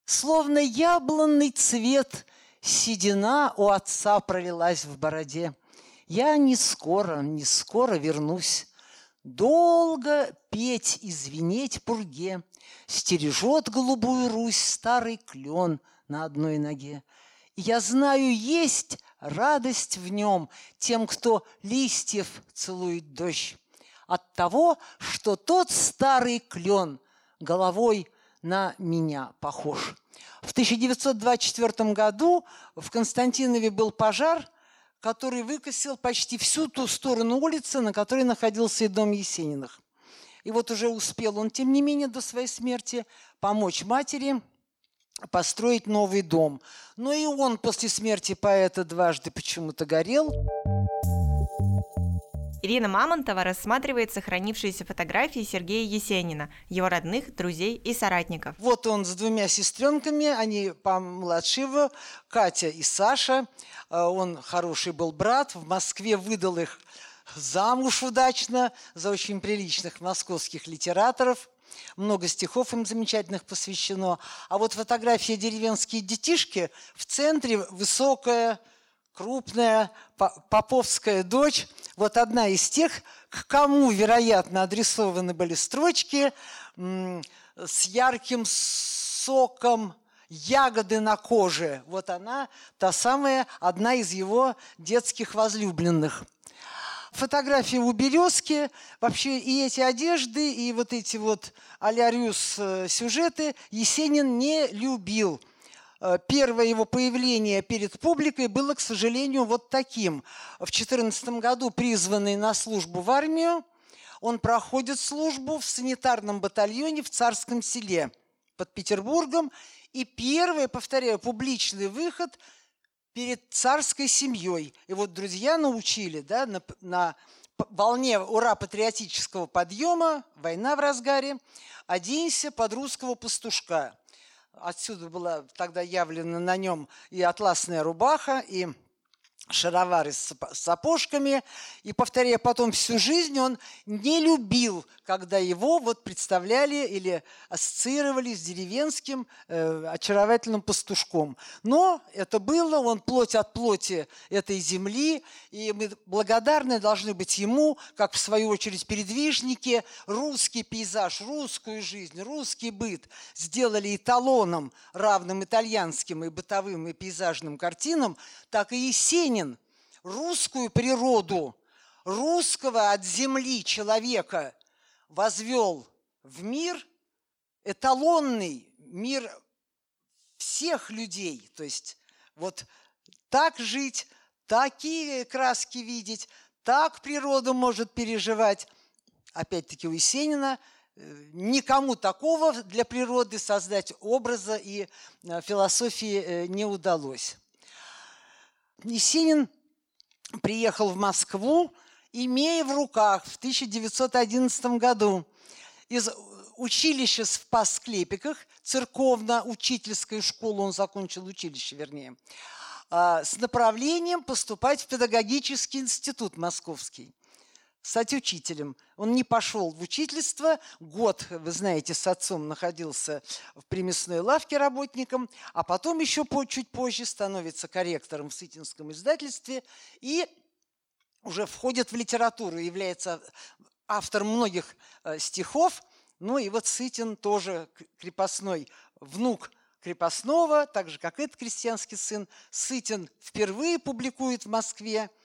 Словно яблонный цвет седина у отца пролилась в бороде. Я не скоро, не скоро вернусь. Долго петь и звенеть пурге Стережет голубую Русь старый клен на одной ноге. Я знаю, есть радость в нем Тем, кто листьев целует дождь от того, что тот старый клен головой на меня похож. В 1924 году в Константинове был пожар, который выкосил почти всю ту сторону улицы, на которой находился и дом Есениных. И вот уже успел он, тем не менее, до своей смерти помочь матери построить новый дом. Но и он после смерти поэта дважды почему-то горел. Ирина Мамонтова рассматривает сохранившиеся фотографии Сергея Есенина, его родных, друзей и соратников. Вот он с двумя сестренками, они помладше его, Катя и Саша. А, он хороший был брат, в Москве выдал их замуж удачно за очень приличных московских литераторов. Много стихов им замечательных посвящено. А вот фотография «Деревенские детишки» в центре высокая, крупная поповская дочь, вот одна из тех, к кому, вероятно, адресованы были строчки с ярким соком ягоды на коже. Вот она, та самая, одна из его детских возлюбленных. Фотография у березки, вообще и эти одежды, и вот эти вот алярюс э, сюжеты Есенин не любил – первое его появление перед публикой было, к сожалению, вот таким. В 2014 году призванный на службу в армию, он проходит службу в санитарном батальоне в Царском селе под Петербургом. И первый, повторяю, публичный выход перед царской семьей. И вот друзья научили да, на, на волне ура-патриотического подъема, война в разгаре, оденься под русского пастушка. Отсюда была тогда явлена на нем и атласная рубаха, и шаровары с сапожками. И, повторяя потом всю жизнь, он не любил, когда его вот представляли или ассоциировали с деревенским э, очаровательным пастушком. Но это было, он плоть от плоти этой земли, и мы благодарны должны быть ему, как в свою очередь передвижники, русский пейзаж, русскую жизнь, русский быт сделали эталоном, равным итальянским и бытовым и пейзажным картинам, так и Есенин Ленин русскую природу, русского от земли человека возвел в мир эталонный, мир всех людей. То есть вот так жить, такие краски видеть, так природу может переживать. Опять-таки у Есенина э, никому такого для природы создать образа и э, философии э, не удалось. Есенин приехал в Москву, имея в руках в 1911 году из училища в Пасклепиках, церковно-учительскую школу, он закончил училище, вернее, а, с направлением поступать в педагогический институт московский стать учителем. Он не пошел в учительство. Год, вы знаете, с отцом находился в примесной лавке работником, а потом еще по, чуть позже становится корректором в Сытинском издательстве и уже входит в литературу, является автором многих э, стихов. Ну и вот Сытин тоже крепостной внук крепостного, так же, как этот крестьянский сын. Сытин впервые публикует в Москве –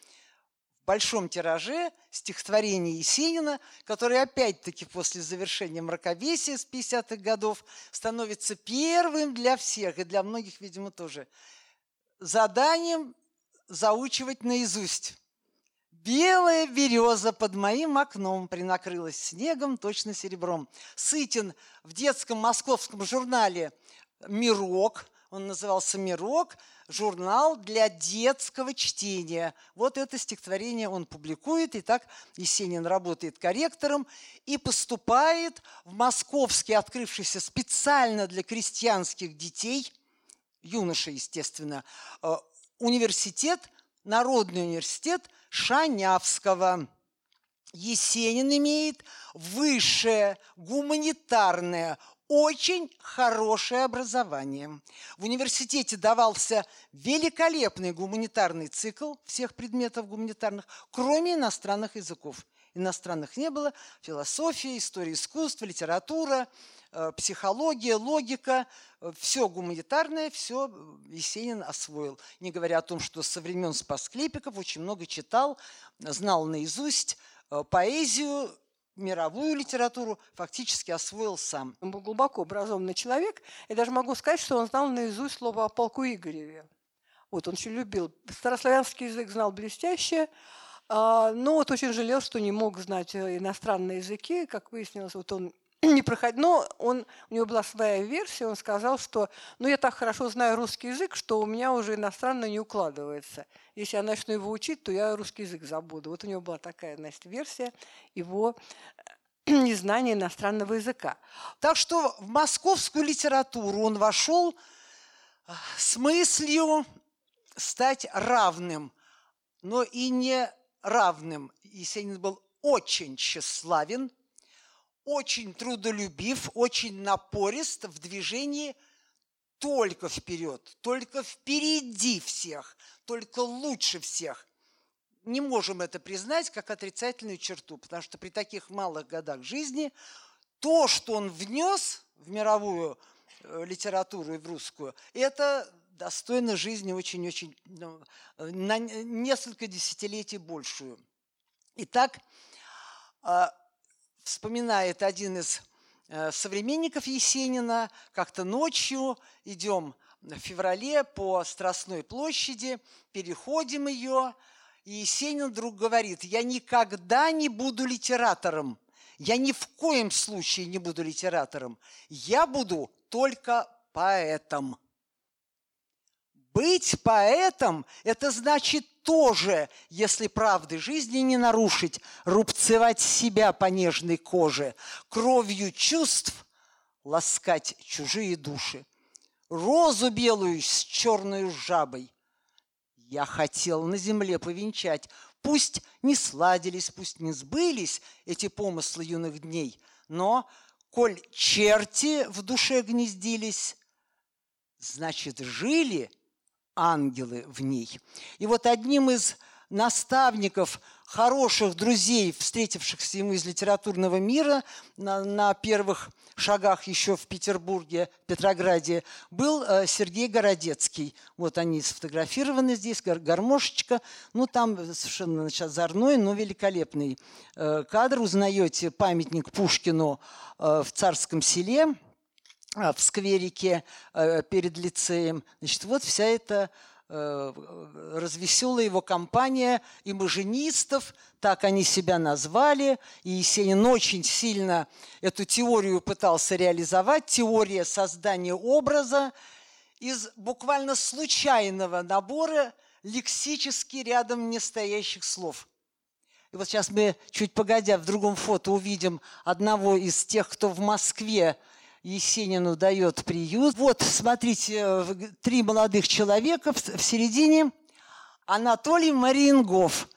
большом тираже стихотворение Есенина, которое опять-таки после завершения мракобесия с 50-х годов становится первым для всех, и для многих, видимо, тоже, заданием заучивать наизусть. Белая береза под моим окном принакрылась снегом, точно серебром. Сытин в детском московском журнале «Мирок», он назывался «Мирок», журнал для детского чтения. Вот это стихотворение он публикует, и так Есенин работает корректором и поступает в московский, открывшийся специально для крестьянских детей, юношей, естественно, э, университет, Народный университет Шанявского. Есенин имеет высшее гуманитарное очень хорошее образование. В университете давался великолепный гуманитарный цикл всех предметов гуманитарных, кроме иностранных языков. Иностранных не было. Философия, история искусства, литература, э, психология, логика, э, все гуманитарное, все Есенин освоил. Не говоря о том, что со времен Спасклепиков очень много читал, знал наизусть э, поэзию, мировую литературу фактически освоил сам. Он был глубоко образованный человек, и даже могу сказать, что он знал наизусть слово о полку Игореве. Вот он очень любил. Старославянский язык знал блестяще, а, но вот очень жалел, что не мог знать э, иностранные языки. Как выяснилось, вот он не проходил. Но он, у него была своя версия, он сказал, что ну, я так хорошо знаю русский язык, что у меня уже иностранно не укладывается. Если я начну его учить, то я русский язык забуду. Вот у него была такая значит, версия его э, незнания иностранного языка. Так что в московскую литературу он вошел э, с мыслью стать равным, но и не равным. Есенин был очень тщеславен – очень трудолюбив, очень напорист в движении только вперед, только впереди всех, только лучше всех. Не можем это признать как отрицательную черту, потому что при таких малых годах жизни то, что он внес в мировую э, литературу и в русскую, это достойно жизни очень-очень ну, на несколько десятилетий большую. Итак, а, вспоминает один из э, современников Есенина, как-то ночью идем в феврале по Страстной площади, переходим ее, и Есенин вдруг говорит, я никогда не буду литератором, я ни в коем случае не буду литератором, я буду только поэтом. Быть поэтом – это значит тоже, если правды жизни не нарушить, рубцевать себя по нежной коже, кровью чувств ласкать чужие души. Розу белую с черной жабой я хотел на земле повенчать. Пусть не сладились, пусть не сбылись эти помыслы юных дней, но, коль черти в душе гнездились, значит, жили – ангелы в ней. И вот одним из наставников, хороших друзей, встретившихся ему из литературного мира на, на первых шагах еще в Петербурге, Петрограде, был э, Сергей Городецкий. Вот они сфотографированы здесь, гар гармошечка. Ну, там совершенно значит, озорной, но великолепный э, кадр. Узнаете памятник Пушкину э, в Царском селе – в скверике э, перед лицеем. Значит, вот вся эта э, развеселая его компания имажинистов, так они себя назвали, и Есенин очень сильно эту теорию пытался реализовать, теория создания образа из буквально случайного набора лексически рядом не стоящих слов. И вот сейчас мы, чуть погодя, в другом фото увидим одного из тех, кто в Москве Есенину дает приют. Вот, смотрите, э, три молодых человека в середине. Анатолий Мариенгов.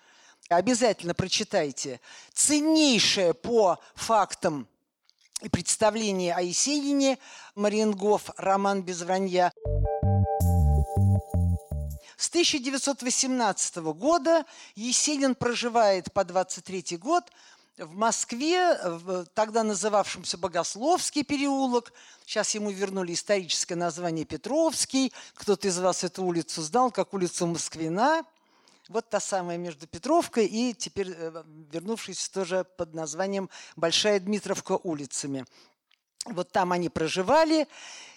Обязательно прочитайте. Ценнейшее по фактам и представление о Есенине Мариенгов, роман без вранья. С 1918 года Есенин проживает по 23 год в Москве, в тогда называвшемся Богословский переулок, сейчас ему вернули историческое название Петровский, кто-то из вас эту улицу знал, как улицу Москвина, вот та самая между Петровкой и теперь э, вернувшись тоже под названием Большая Дмитровка улицами. Вот там они проживали,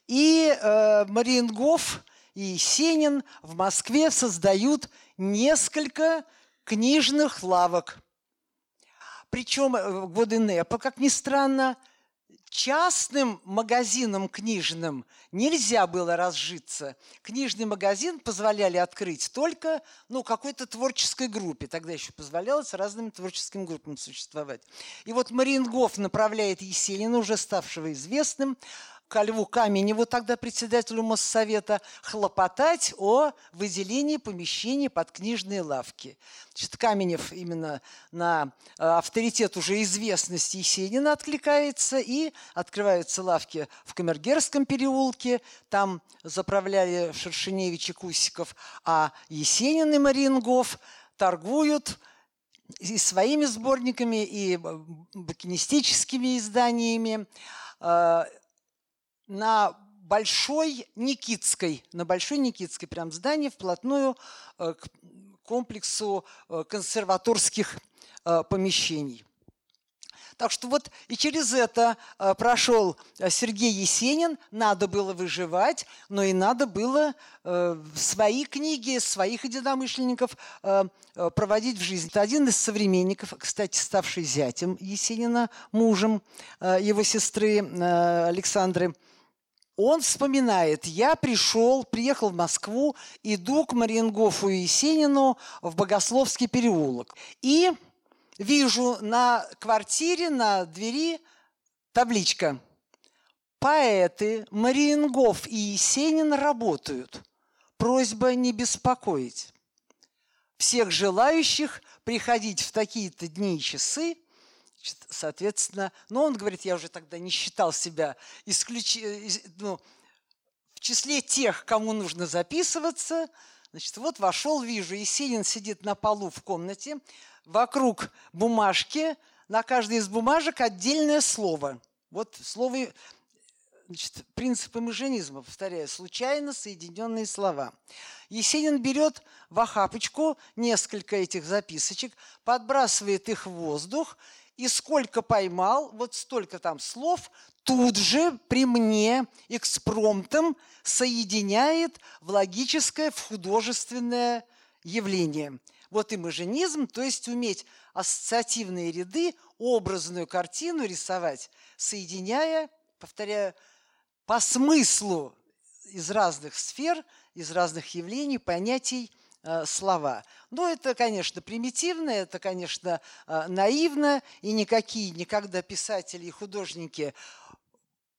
и э, Мариенгоф и Есенин в Москве создают несколько книжных лавок – причем э, в годы НЭПа, как ни странно, частным магазинам книжным нельзя было разжиться. Книжный магазин позволяли открыть только ну, какой-то творческой группе. Тогда еще позволялось разным творческим группам существовать. И вот Марингов направляет Есенина, уже ставшего известным, ко Льву Каменеву, тогда председателю Моссовета, хлопотать о выделении помещений под книжные лавки. Значит, Каменев именно на э, авторитет уже известности Есенина откликается, и открываются лавки в Камергерском переулке, там заправляли Шершеневич и Кусиков, а Есенин и Марингов торгуют и своими сборниками, и букинистическими изданиями э, на Большой Никитской, на Большой Никитской прям здание вплотную э, к комплексу э, консерваторских э, помещений. Так что вот и через это прошел Сергей Есенин. Надо было выживать, но и надо было свои книги, своих единомышленников проводить в жизнь. Это один из современников, кстати, ставший зятем Есенина, мужем его сестры Александры – он вспоминает, я пришел, приехал в Москву, иду к Мариенгофу и Есенину в Богословский переулок. И вижу на квартире, на двери табличка. Поэты Мариенгоф и Есенин работают. Просьба не беспокоить. Всех желающих приходить в такие-то дни и часы соответственно, но он говорит, я уже тогда не считал себя исключ... Э, ну, в числе тех, кому нужно записываться. Значит, вот вошел, вижу, Есенин сидит на полу в комнате, вокруг бумажки, на каждой из бумажек отдельное слово. Вот слово, значит, принцип имажинизма, повторяю, случайно соединенные слова. Есенин берет в охапочку несколько этих записочек, подбрасывает их в воздух и сколько поймал, вот столько там слов, тут же при мне экспромтом соединяет в логическое, в художественное явление. Вот имажинизм, то есть уметь ассоциативные ряды, образную картину рисовать, соединяя, повторяю, по смыслу из разных сфер, из разных явлений, понятий слова. Но это, конечно, примитивно, это, конечно, э, наивно, и никакие никогда писатели и художники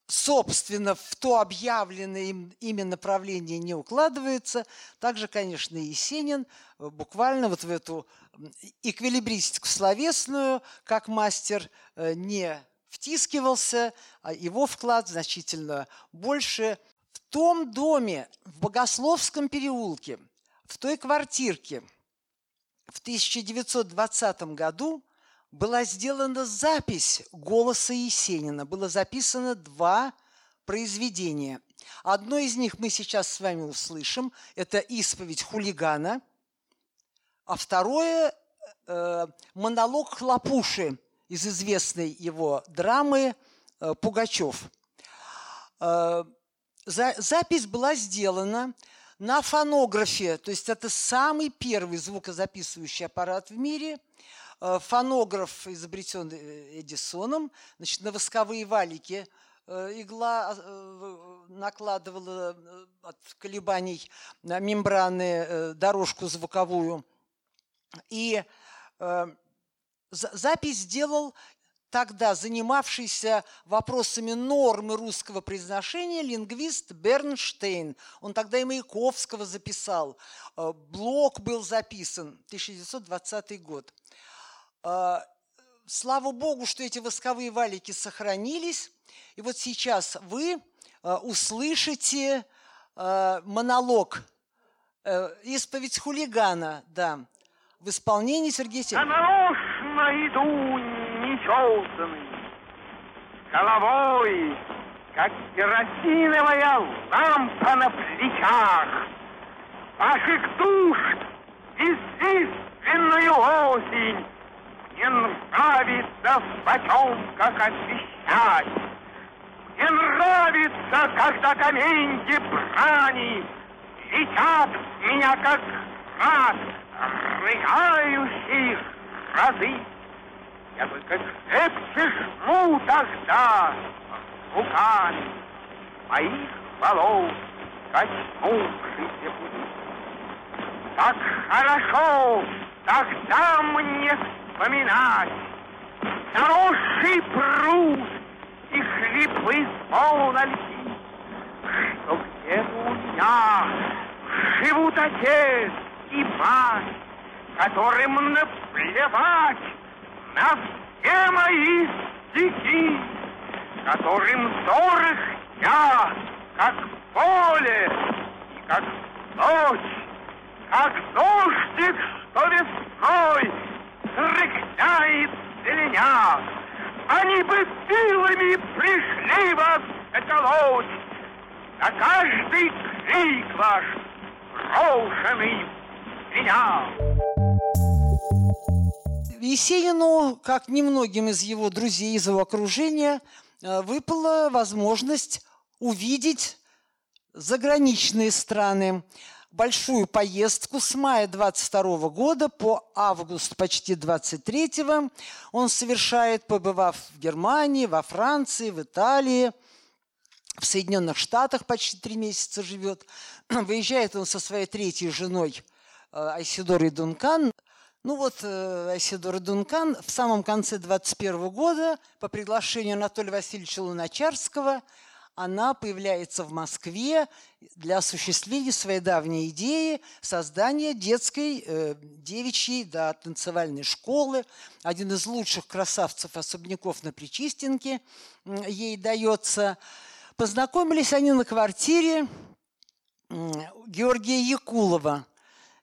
собственно, в то объявленное им, ими направление не укладываются. Также, конечно, Есенин э, буквально вот в эту эквилибристику словесную, как мастер, э, не втискивался, а его вклад значительно больше. В том доме, в Богословском переулке, в той квартирке в 1920 году была сделана запись голоса Есенина. Было записано два произведения. Одно из них мы сейчас с вами услышим. Это «Исповедь хулигана», а второе э, монолог Хлопуши из известной его драмы э, «Пугачев». Э, за, запись была сделана на фонографе, то есть это самый первый звукозаписывающий аппарат в мире – Э, фонограф, изобретен э, Эдисоном, значит, на восковые валики э, игла накладывала от колебаний мембраны дорожку звуковую. И запись сделал тогда занимавшийся вопросами нормы русского произношения лингвист Бернштейн. Он тогда и Маяковского записал. Блок был записан, 1920 год. А, слава Богу, что эти восковые валики сохранились. И вот сейчас вы а, услышите монолог э, «Исповедь хулигана», да, в исполнении Сергея Сергеевича. иду нечесанный, головой, как керосиновая лампа на плечах. Ваших душ естественную осень мне нравится в потемках освещать. Мне нравится, когда каменьки брани Летят меня, как раз рыгающие разы. Я только крепче жму тогда руками Моих волос коснувшийся пути. Так хорошо тогда мне вспоминать Заросший пруд и хлипы полнольки, Что где-то у меня живут отец и мать, Которым наплевать на все мои стихи, Которым дорог я, как поле и как ночь, Как дождик, что весной рыхляет зеленя. Они бы силами пришли вас заколоть. На каждый крик ваш брошенный меня. Есенину, как немногим из его друзей, из его окружения, э, выпала возможность увидеть заграничные страны большую поездку с мая 22 года по август почти 23 он совершает, побывав в Германии, во Франции, в Италии, в Соединенных Штатах почти три месяца живет. Выезжает он со своей третьей женой э, Айсидорой Дункан. Ну вот э, Айсидора Дункан в самом конце 21 года по приглашению Анатолия Васильевича Луначарского – она появляется в Москве для осуществления своей давней идеи создания детской э, девичьей да, танцевальной школы. Один из лучших красавцев-особняков на Причистенке ей дается. Познакомились они на квартире Георгия Якулова.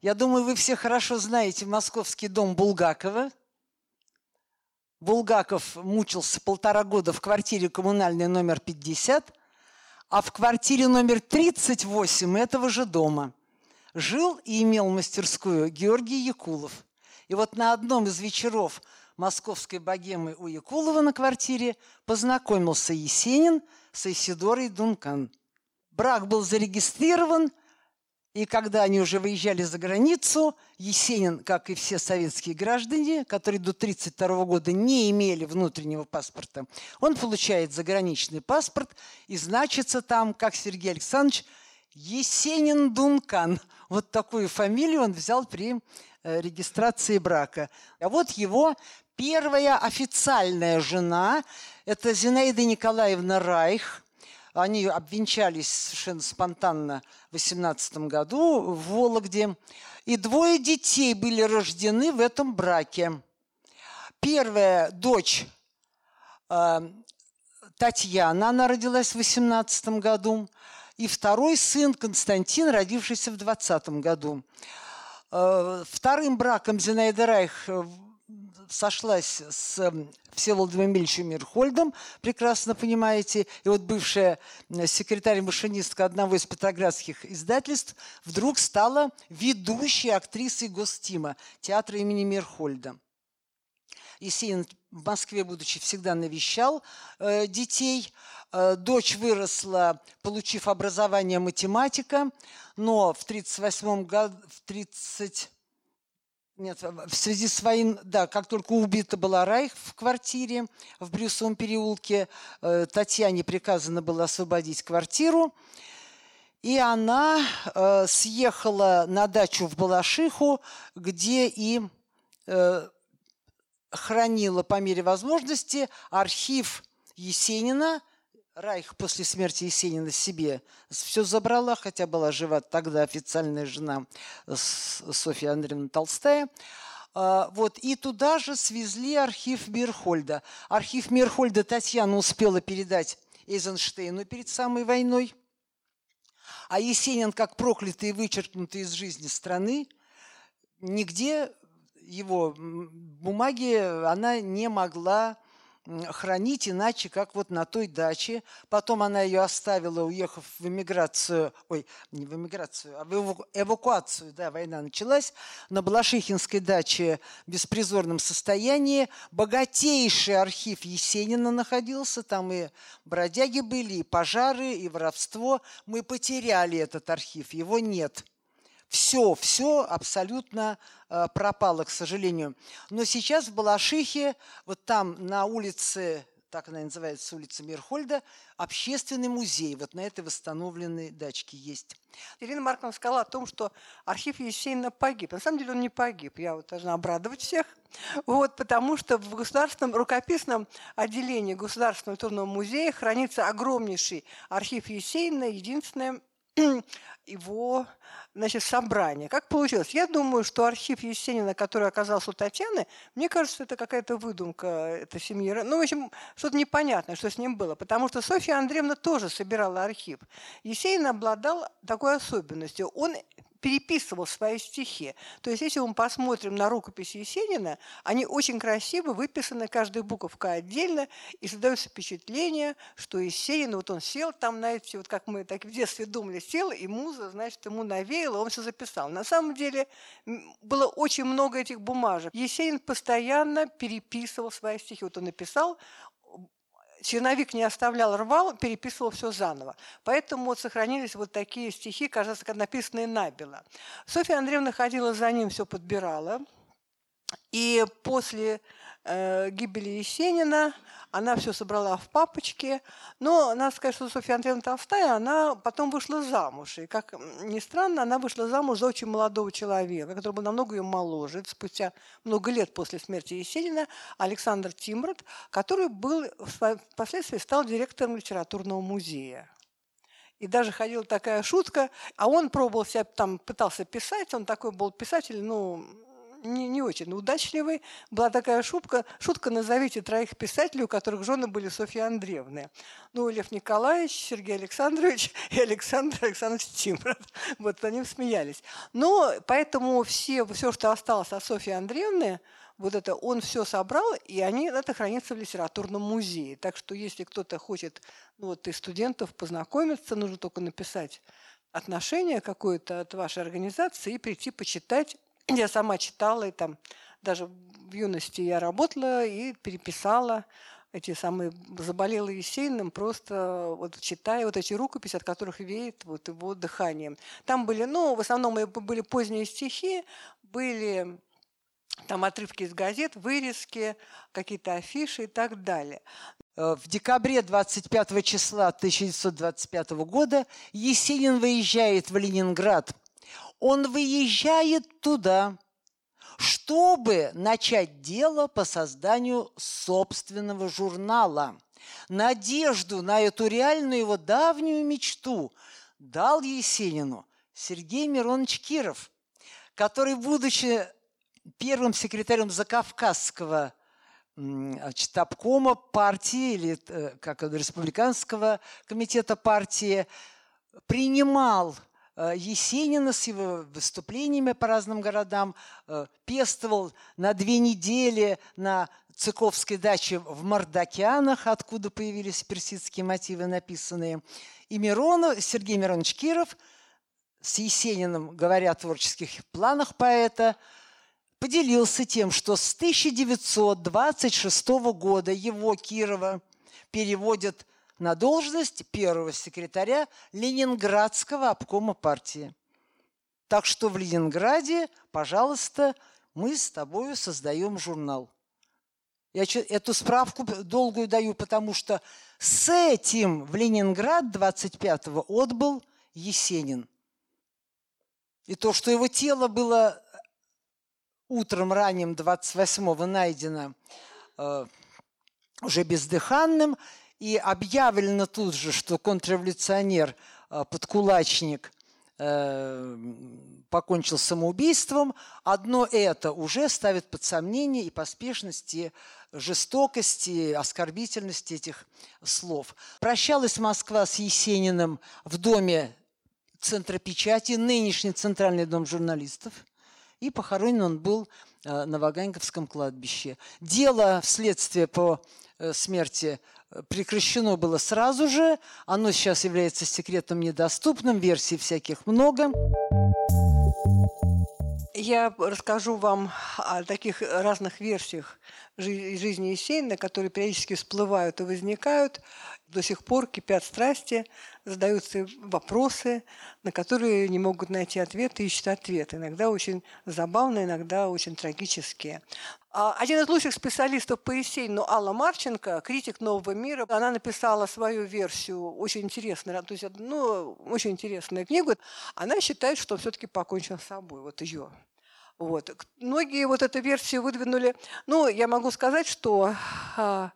Я думаю, вы все хорошо знаете московский дом Булгакова. Булгаков мучился полтора года в квартире коммунальной номер 50 – а в квартире номер 38 этого же дома жил и имел мастерскую Георгий Якулов. И вот на одном из вечеров московской богемы у Якулова на квартире познакомился Есенин с Исидорой Дункан. Брак был зарегистрирован, и когда они уже выезжали за границу, Есенин, как и все советские граждане, которые до 1932 года не имели внутреннего паспорта, он получает заграничный паспорт и значится там, как Сергей Александрович, Есенин Дункан. Вот такую фамилию он взял при э, регистрации брака. А вот его первая официальная жена – это Зинаида Николаевна Райх. Они обвенчались совершенно спонтанно в 18 году в Вологде. И двое детей были рождены в этом браке. Первая дочь э, Татьяна, она родилась в 18 году – и второй сын Константин, родившийся в 20 году. Э, вторым браком Зинаида Райх сошлась с эм, Всеволодом Эмильевичем Мирхольдом, прекрасно понимаете. И вот бывшая секретарь-машинистка одного из петроградских издательств вдруг стала ведущей актрисой Гостима театра имени Мирхольда. Есенин в Москве, будучи, всегда навещал э, детей. Э, дочь выросла, получив образование математика, но в 1938 году, в 30 нет, в связи с войной, да, как только убита была Райх в квартире в Брюсовом переулке, э, Татьяне приказано было освободить квартиру, и она э, съехала на дачу в Балашиху, где и э, хранила по мере возможности архив Есенина. Райх после смерти Есенина себе все забрала, хотя была жива тогда официальная жена Софья Андреевна Толстая. А, вот, и туда же свезли архив Мирхольда. Архив Мирхольда Татьяна успела передать Эйзенштейну перед самой войной. А Есенин, как проклятый и вычеркнутый из жизни страны, нигде его бумаги она не могла хранить иначе, как вот на той даче. Потом она ее оставила, уехав в эмиграцию, ой, не в эмиграцию, а в эвакуацию, да, война началась, на Балашихинской даче в беспризорном состоянии. Богатейший архив Есенина находился, там и бродяги были, и пожары, и воровство. Мы потеряли этот архив, его нет все, все абсолютно э, пропало, к сожалению. Но сейчас в Балашихе, вот там на улице, так она называется, улица Мирхольда, общественный музей. Вот на этой восстановленной дачке есть. Ирина Марковна сказала о том, что архив Есенина погиб. На самом деле он не погиб. Я вот должна обрадовать всех. Вот, потому что в государственном рукописном отделении Государственного культурного музея хранится огромнейший архив Есенина, единственное его значит, собрание. Как получилось? Я думаю, что архив Есенина, который оказался у Татьяны, мне кажется, это какая-то выдумка этой семьи. Ну, в общем, что-то непонятное, что с ним было. Потому что Софья Андреевна тоже собирала архив. Есенин обладал такой особенностью. Он переписывал свои стихи. То есть, если мы посмотрим на рукописи Есенина, они очень красиво выписаны, каждая буковка отдельно, и создается впечатление, что Есенин, вот он сел там, знаете, вот как мы так в детстве думали, сел, и муза, значит, ему навеяло, он все записал. На самом деле было очень много этих бумажек. Есенин постоянно переписывал свои стихи. Вот он написал, черновик не оставлял, рвал, переписывал все заново. Поэтому вот сохранились вот такие стихи, кажется, написанные набело. Софья Андреевна ходила за ним, все подбирала. И после э, гибели Есенина она все собрала в папочке. Но надо сказать, что Софья Андреевна Толстая, она потом вышла замуж. И, как ни странно, она вышла замуж за очень молодого человека, который был намного ее моложе. Спустя много лет после смерти Есенина Александр Тимрот, который был, впоследствии стал директором литературного музея. И даже ходила такая шутка, а он пробовал себя, там, пытался писать, он такой был писатель, ну, не, не очень удачливый. Была такая шутка, шутка «Назовите троих писателей, у которых жены были Софья Андреевны». Ну, Лев Николаевич, Сергей Александрович и Александр Александрович Тимров. Вот они смеялись. Но поэтому все, все, что осталось от Софьи Андреевны, вот это он все собрал, и они, это хранится в литературном музее. Так что если кто-то хочет ну, вот, из студентов познакомиться, нужно только написать отношение какое-то от вашей организации и прийти почитать я сама читала и там даже в юности я работала и переписала эти самые заболела Есениным, просто вот читая вот эти рукописи, от которых веет вот его дыханием. Там были, ну, в основном были поздние стихи, были там отрывки из газет, вырезки, какие-то афиши и так далее. Э, в декабре 25 числа 1925 года Есенин выезжает в Ленинград. Он выезжает туда, чтобы начать дело по созданию собственного журнала. Надежду на эту реальную его давнюю мечту дал Есенину Сергей Миронович Киров, который, будучи первым секретарем Закавказского значит, обкома партии или э, как республиканского комитета партии, принимал Есенина с его выступлениями по разным городам, э, пестовал на две недели на Цыковской даче в Мордокянах, откуда появились персидские мотивы написанные. И Миронов, Сергей Миронович Киров с Есениным, говоря о творческих планах поэта, поделился тем, что с 1926 года его, Кирова, переводят на должность первого секретаря Ленинградского обкома партии. Так что в Ленинграде, пожалуйста, мы с тобой создаем журнал. Я эту справку долгую даю, потому что с этим в Ленинград 25-го отбыл Есенин. И то, что его тело было утром ранним 28-го найдено э, уже бездыханным, и объявлено тут же, что контрреволюционер, э, подкулачник, э, покончил самоубийством, одно это уже ставит под сомнение и поспешность, и жестокость, и оскорбительность этих слов. Прощалась Москва с Есениным в доме Центра печати, нынешний Центральный дом журналистов, и похоронен он был э, на Ваганьковском кладбище. Дело вследствие по смерти прекращено было сразу же. Оно сейчас является секретом недоступным, версий всяких много. Я расскажу вам о таких разных версиях жизни Есенина, которые периодически всплывают и возникают. До сих пор кипят страсти, задаются вопросы, на которые не могут найти ответы, ищут ответы. Иногда очень забавные, иногда очень трагические. А, один из лучших специалистов по Есенину, Алла Марченко, критик «Нового мира», она написала свою версию, очень интересную, то есть, ну, очень интересную книгу. Она считает, что все-таки покончил с собой, вот ее. Вот. Многие вот эту версию выдвинули. Ну, я могу сказать, что а,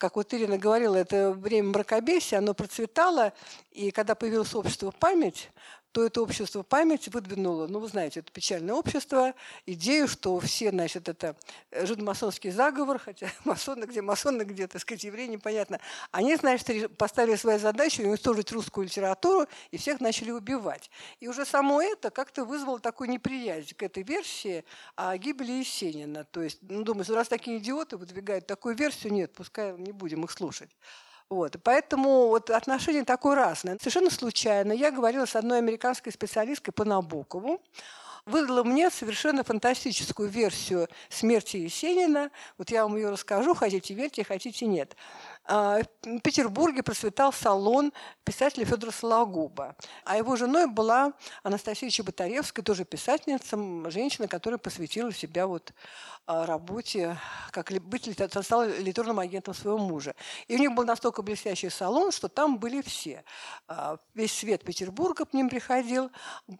как вот Ирина говорила, это время мракобесия, оно процветало, и когда появилось общество «Память», то это общество памяти выдвинуло, ну, вы знаете, это печальное общество, идею, что все, значит, это жидомасонский заговор, хотя масоны где, масоны где, так сказать, евреи, непонятно. Они, значит, поставили свою задачу уничтожить русскую литературу и всех начали убивать. И уже само это как-то вызвало такую неприязнь к этой версии о гибели Есенина. То есть, ну, думаю, раз такие идиоты выдвигают такую версию, нет, пускай не будем их слушать. Вот. Поэтому вот отношение такое разное. Совершенно случайно я говорила с одной американской специалисткой по Набокову, выдала мне совершенно фантастическую версию смерти Есенина. Вот я вам ее расскажу, хотите верьте, хотите нет. А, в Петербурге процветал салон писателя Федора Сологуба. А его женой была Анастасия Чеботаревская, тоже писательница, женщина, которая посвятила себя вот а, работе, как быть стала литературным агентом своего мужа. И у них был настолько блестящий салон, что там были все. А, весь свет Петербурга к ним приходил.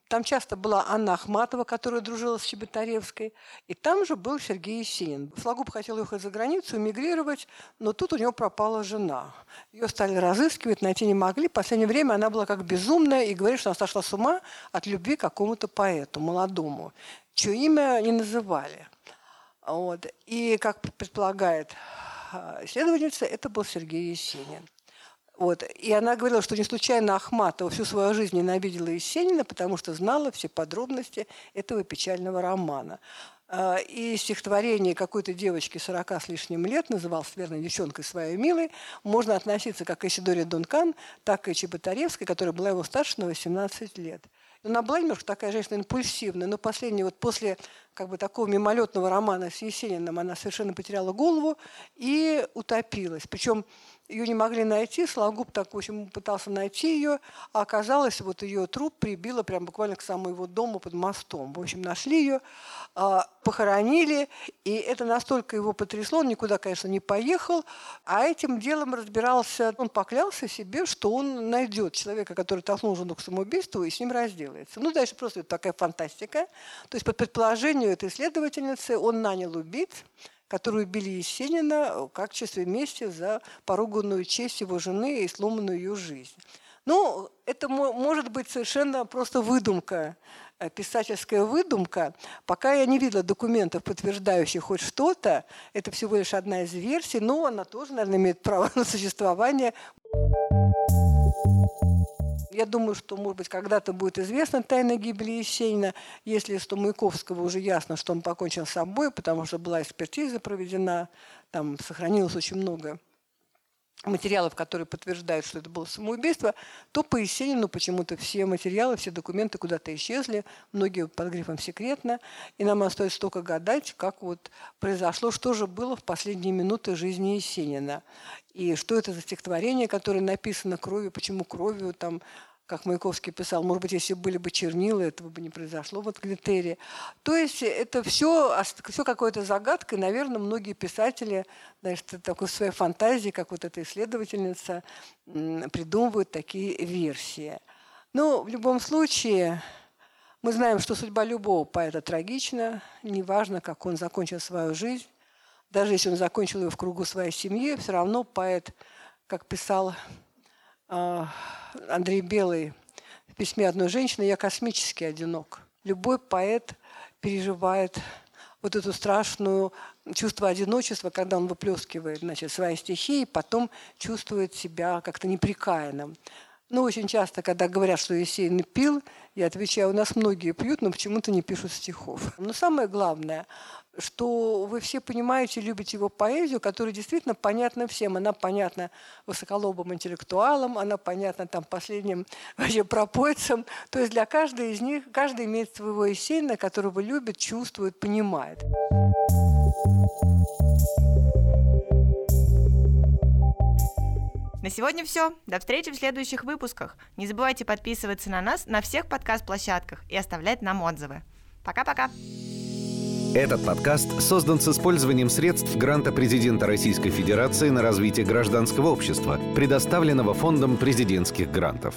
Там часто была Анна Ахматова, которая дружила с Чеботаревской. И там же был Сергей Есенин. Сологуб хотел ехать за границу, эмигрировать, но тут у него пропала жена. Ее стали разыскивать, найти не могли. В последнее время она была как безумная и говорит, что она сошла с ума от любви к какому-то поэту молодому, чье имя не называли. Вот. И, как предполагает а, исследовательница, это был Сергей Есенин. Вот. И она говорила, что не случайно Ахматова всю свою жизнь ненавидела Есенина, потому что знала все подробности этого печального романа. А, и стихотворение какой-то девочки 40 с лишним лет, называл верной девчонкой своей милой, можно относиться как к Исидоре Дункан, так и Чеботаревской, которая была его старше на 18 лет. Но была немножко такая женщина импульсивная, но последняя, вот после как бы такого мимолетного романа с Есениным она совершенно потеряла голову и утопилась. Причем ее не могли найти, Сологуб так, в общем, пытался найти ее, а оказалось, вот ее труп прибило прям буквально к самому его дому под мостом. В общем, нашли ее, а, похоронили, и это настолько его потрясло, он никуда, конечно, не поехал, а этим делом разбирался, он поклялся себе, что он найдет человека, который толкнул жену к самоубийству, и с ним разделается. Ну, дальше просто такая фантастика. То есть, по предположению этой следовательницы, он нанял убийц, которую убили Есенина в качестве мести за поруганную честь его жены и сломанную ее жизнь. Ну, это может быть совершенно просто выдумка, э, писательская выдумка. Пока я не видела документов, подтверждающих хоть что-то, это всего лишь одна из версий, но она тоже, наверное, имеет право на существование. Я думаю, что, может быть, когда-то будет известна тайна гибели Есенина, если что Маяковского уже ясно, что он покончил с собой, потому что была экспертиза проведена, там сохранилось очень много материалов, которые подтверждают, что это было самоубийство, то по Есенину почему-то все материалы, все документы куда-то исчезли, многие под грифом «секретно», и нам остается только гадать, как вот произошло, что же было в последние минуты жизни Есенина. И что это за стихотворение, которое написано кровью, почему кровью, там, как Маяковский писал, может быть, если были бы чернила, этого бы не произошло вот Глитере. То есть это все, все какое-то загадка, и, наверное, многие писатели, значит, такой своей фантазии, как вот эта исследовательница, придумывают такие версии. Но в любом случае, мы знаем, что судьба любого поэта трагична, неважно, как он закончил свою жизнь, даже если он закончил ее в кругу своей семьи, все равно поэт, как писал Андрей Белый в письме одной женщины «Я космически одинок». Любой поэт переживает вот эту страшную чувство одиночества, когда он выплескивает значит, свои стихи и потом чувствует себя как-то неприкаянным. Ну, очень часто, когда говорят, что Есенин пил, я отвечаю, у нас многие пьют, но почему-то не пишут стихов. Но самое главное, что вы все понимаете, любите его поэзию, которая действительно понятна всем. Она понятна высоколобым интеллектуалам, она понятна там последним вообще пропойцам. То есть для каждой из них, каждый имеет своего Есенина, которого любит, чувствует, понимает. На сегодня все. До встречи в следующих выпусках. Не забывайте подписываться на нас на всех подкаст-площадках и оставлять нам отзывы. Пока-пока. Этот подкаст создан с использованием средств гранта президента Российской Федерации на развитие гражданского общества, предоставленного Фондом президентских грантов.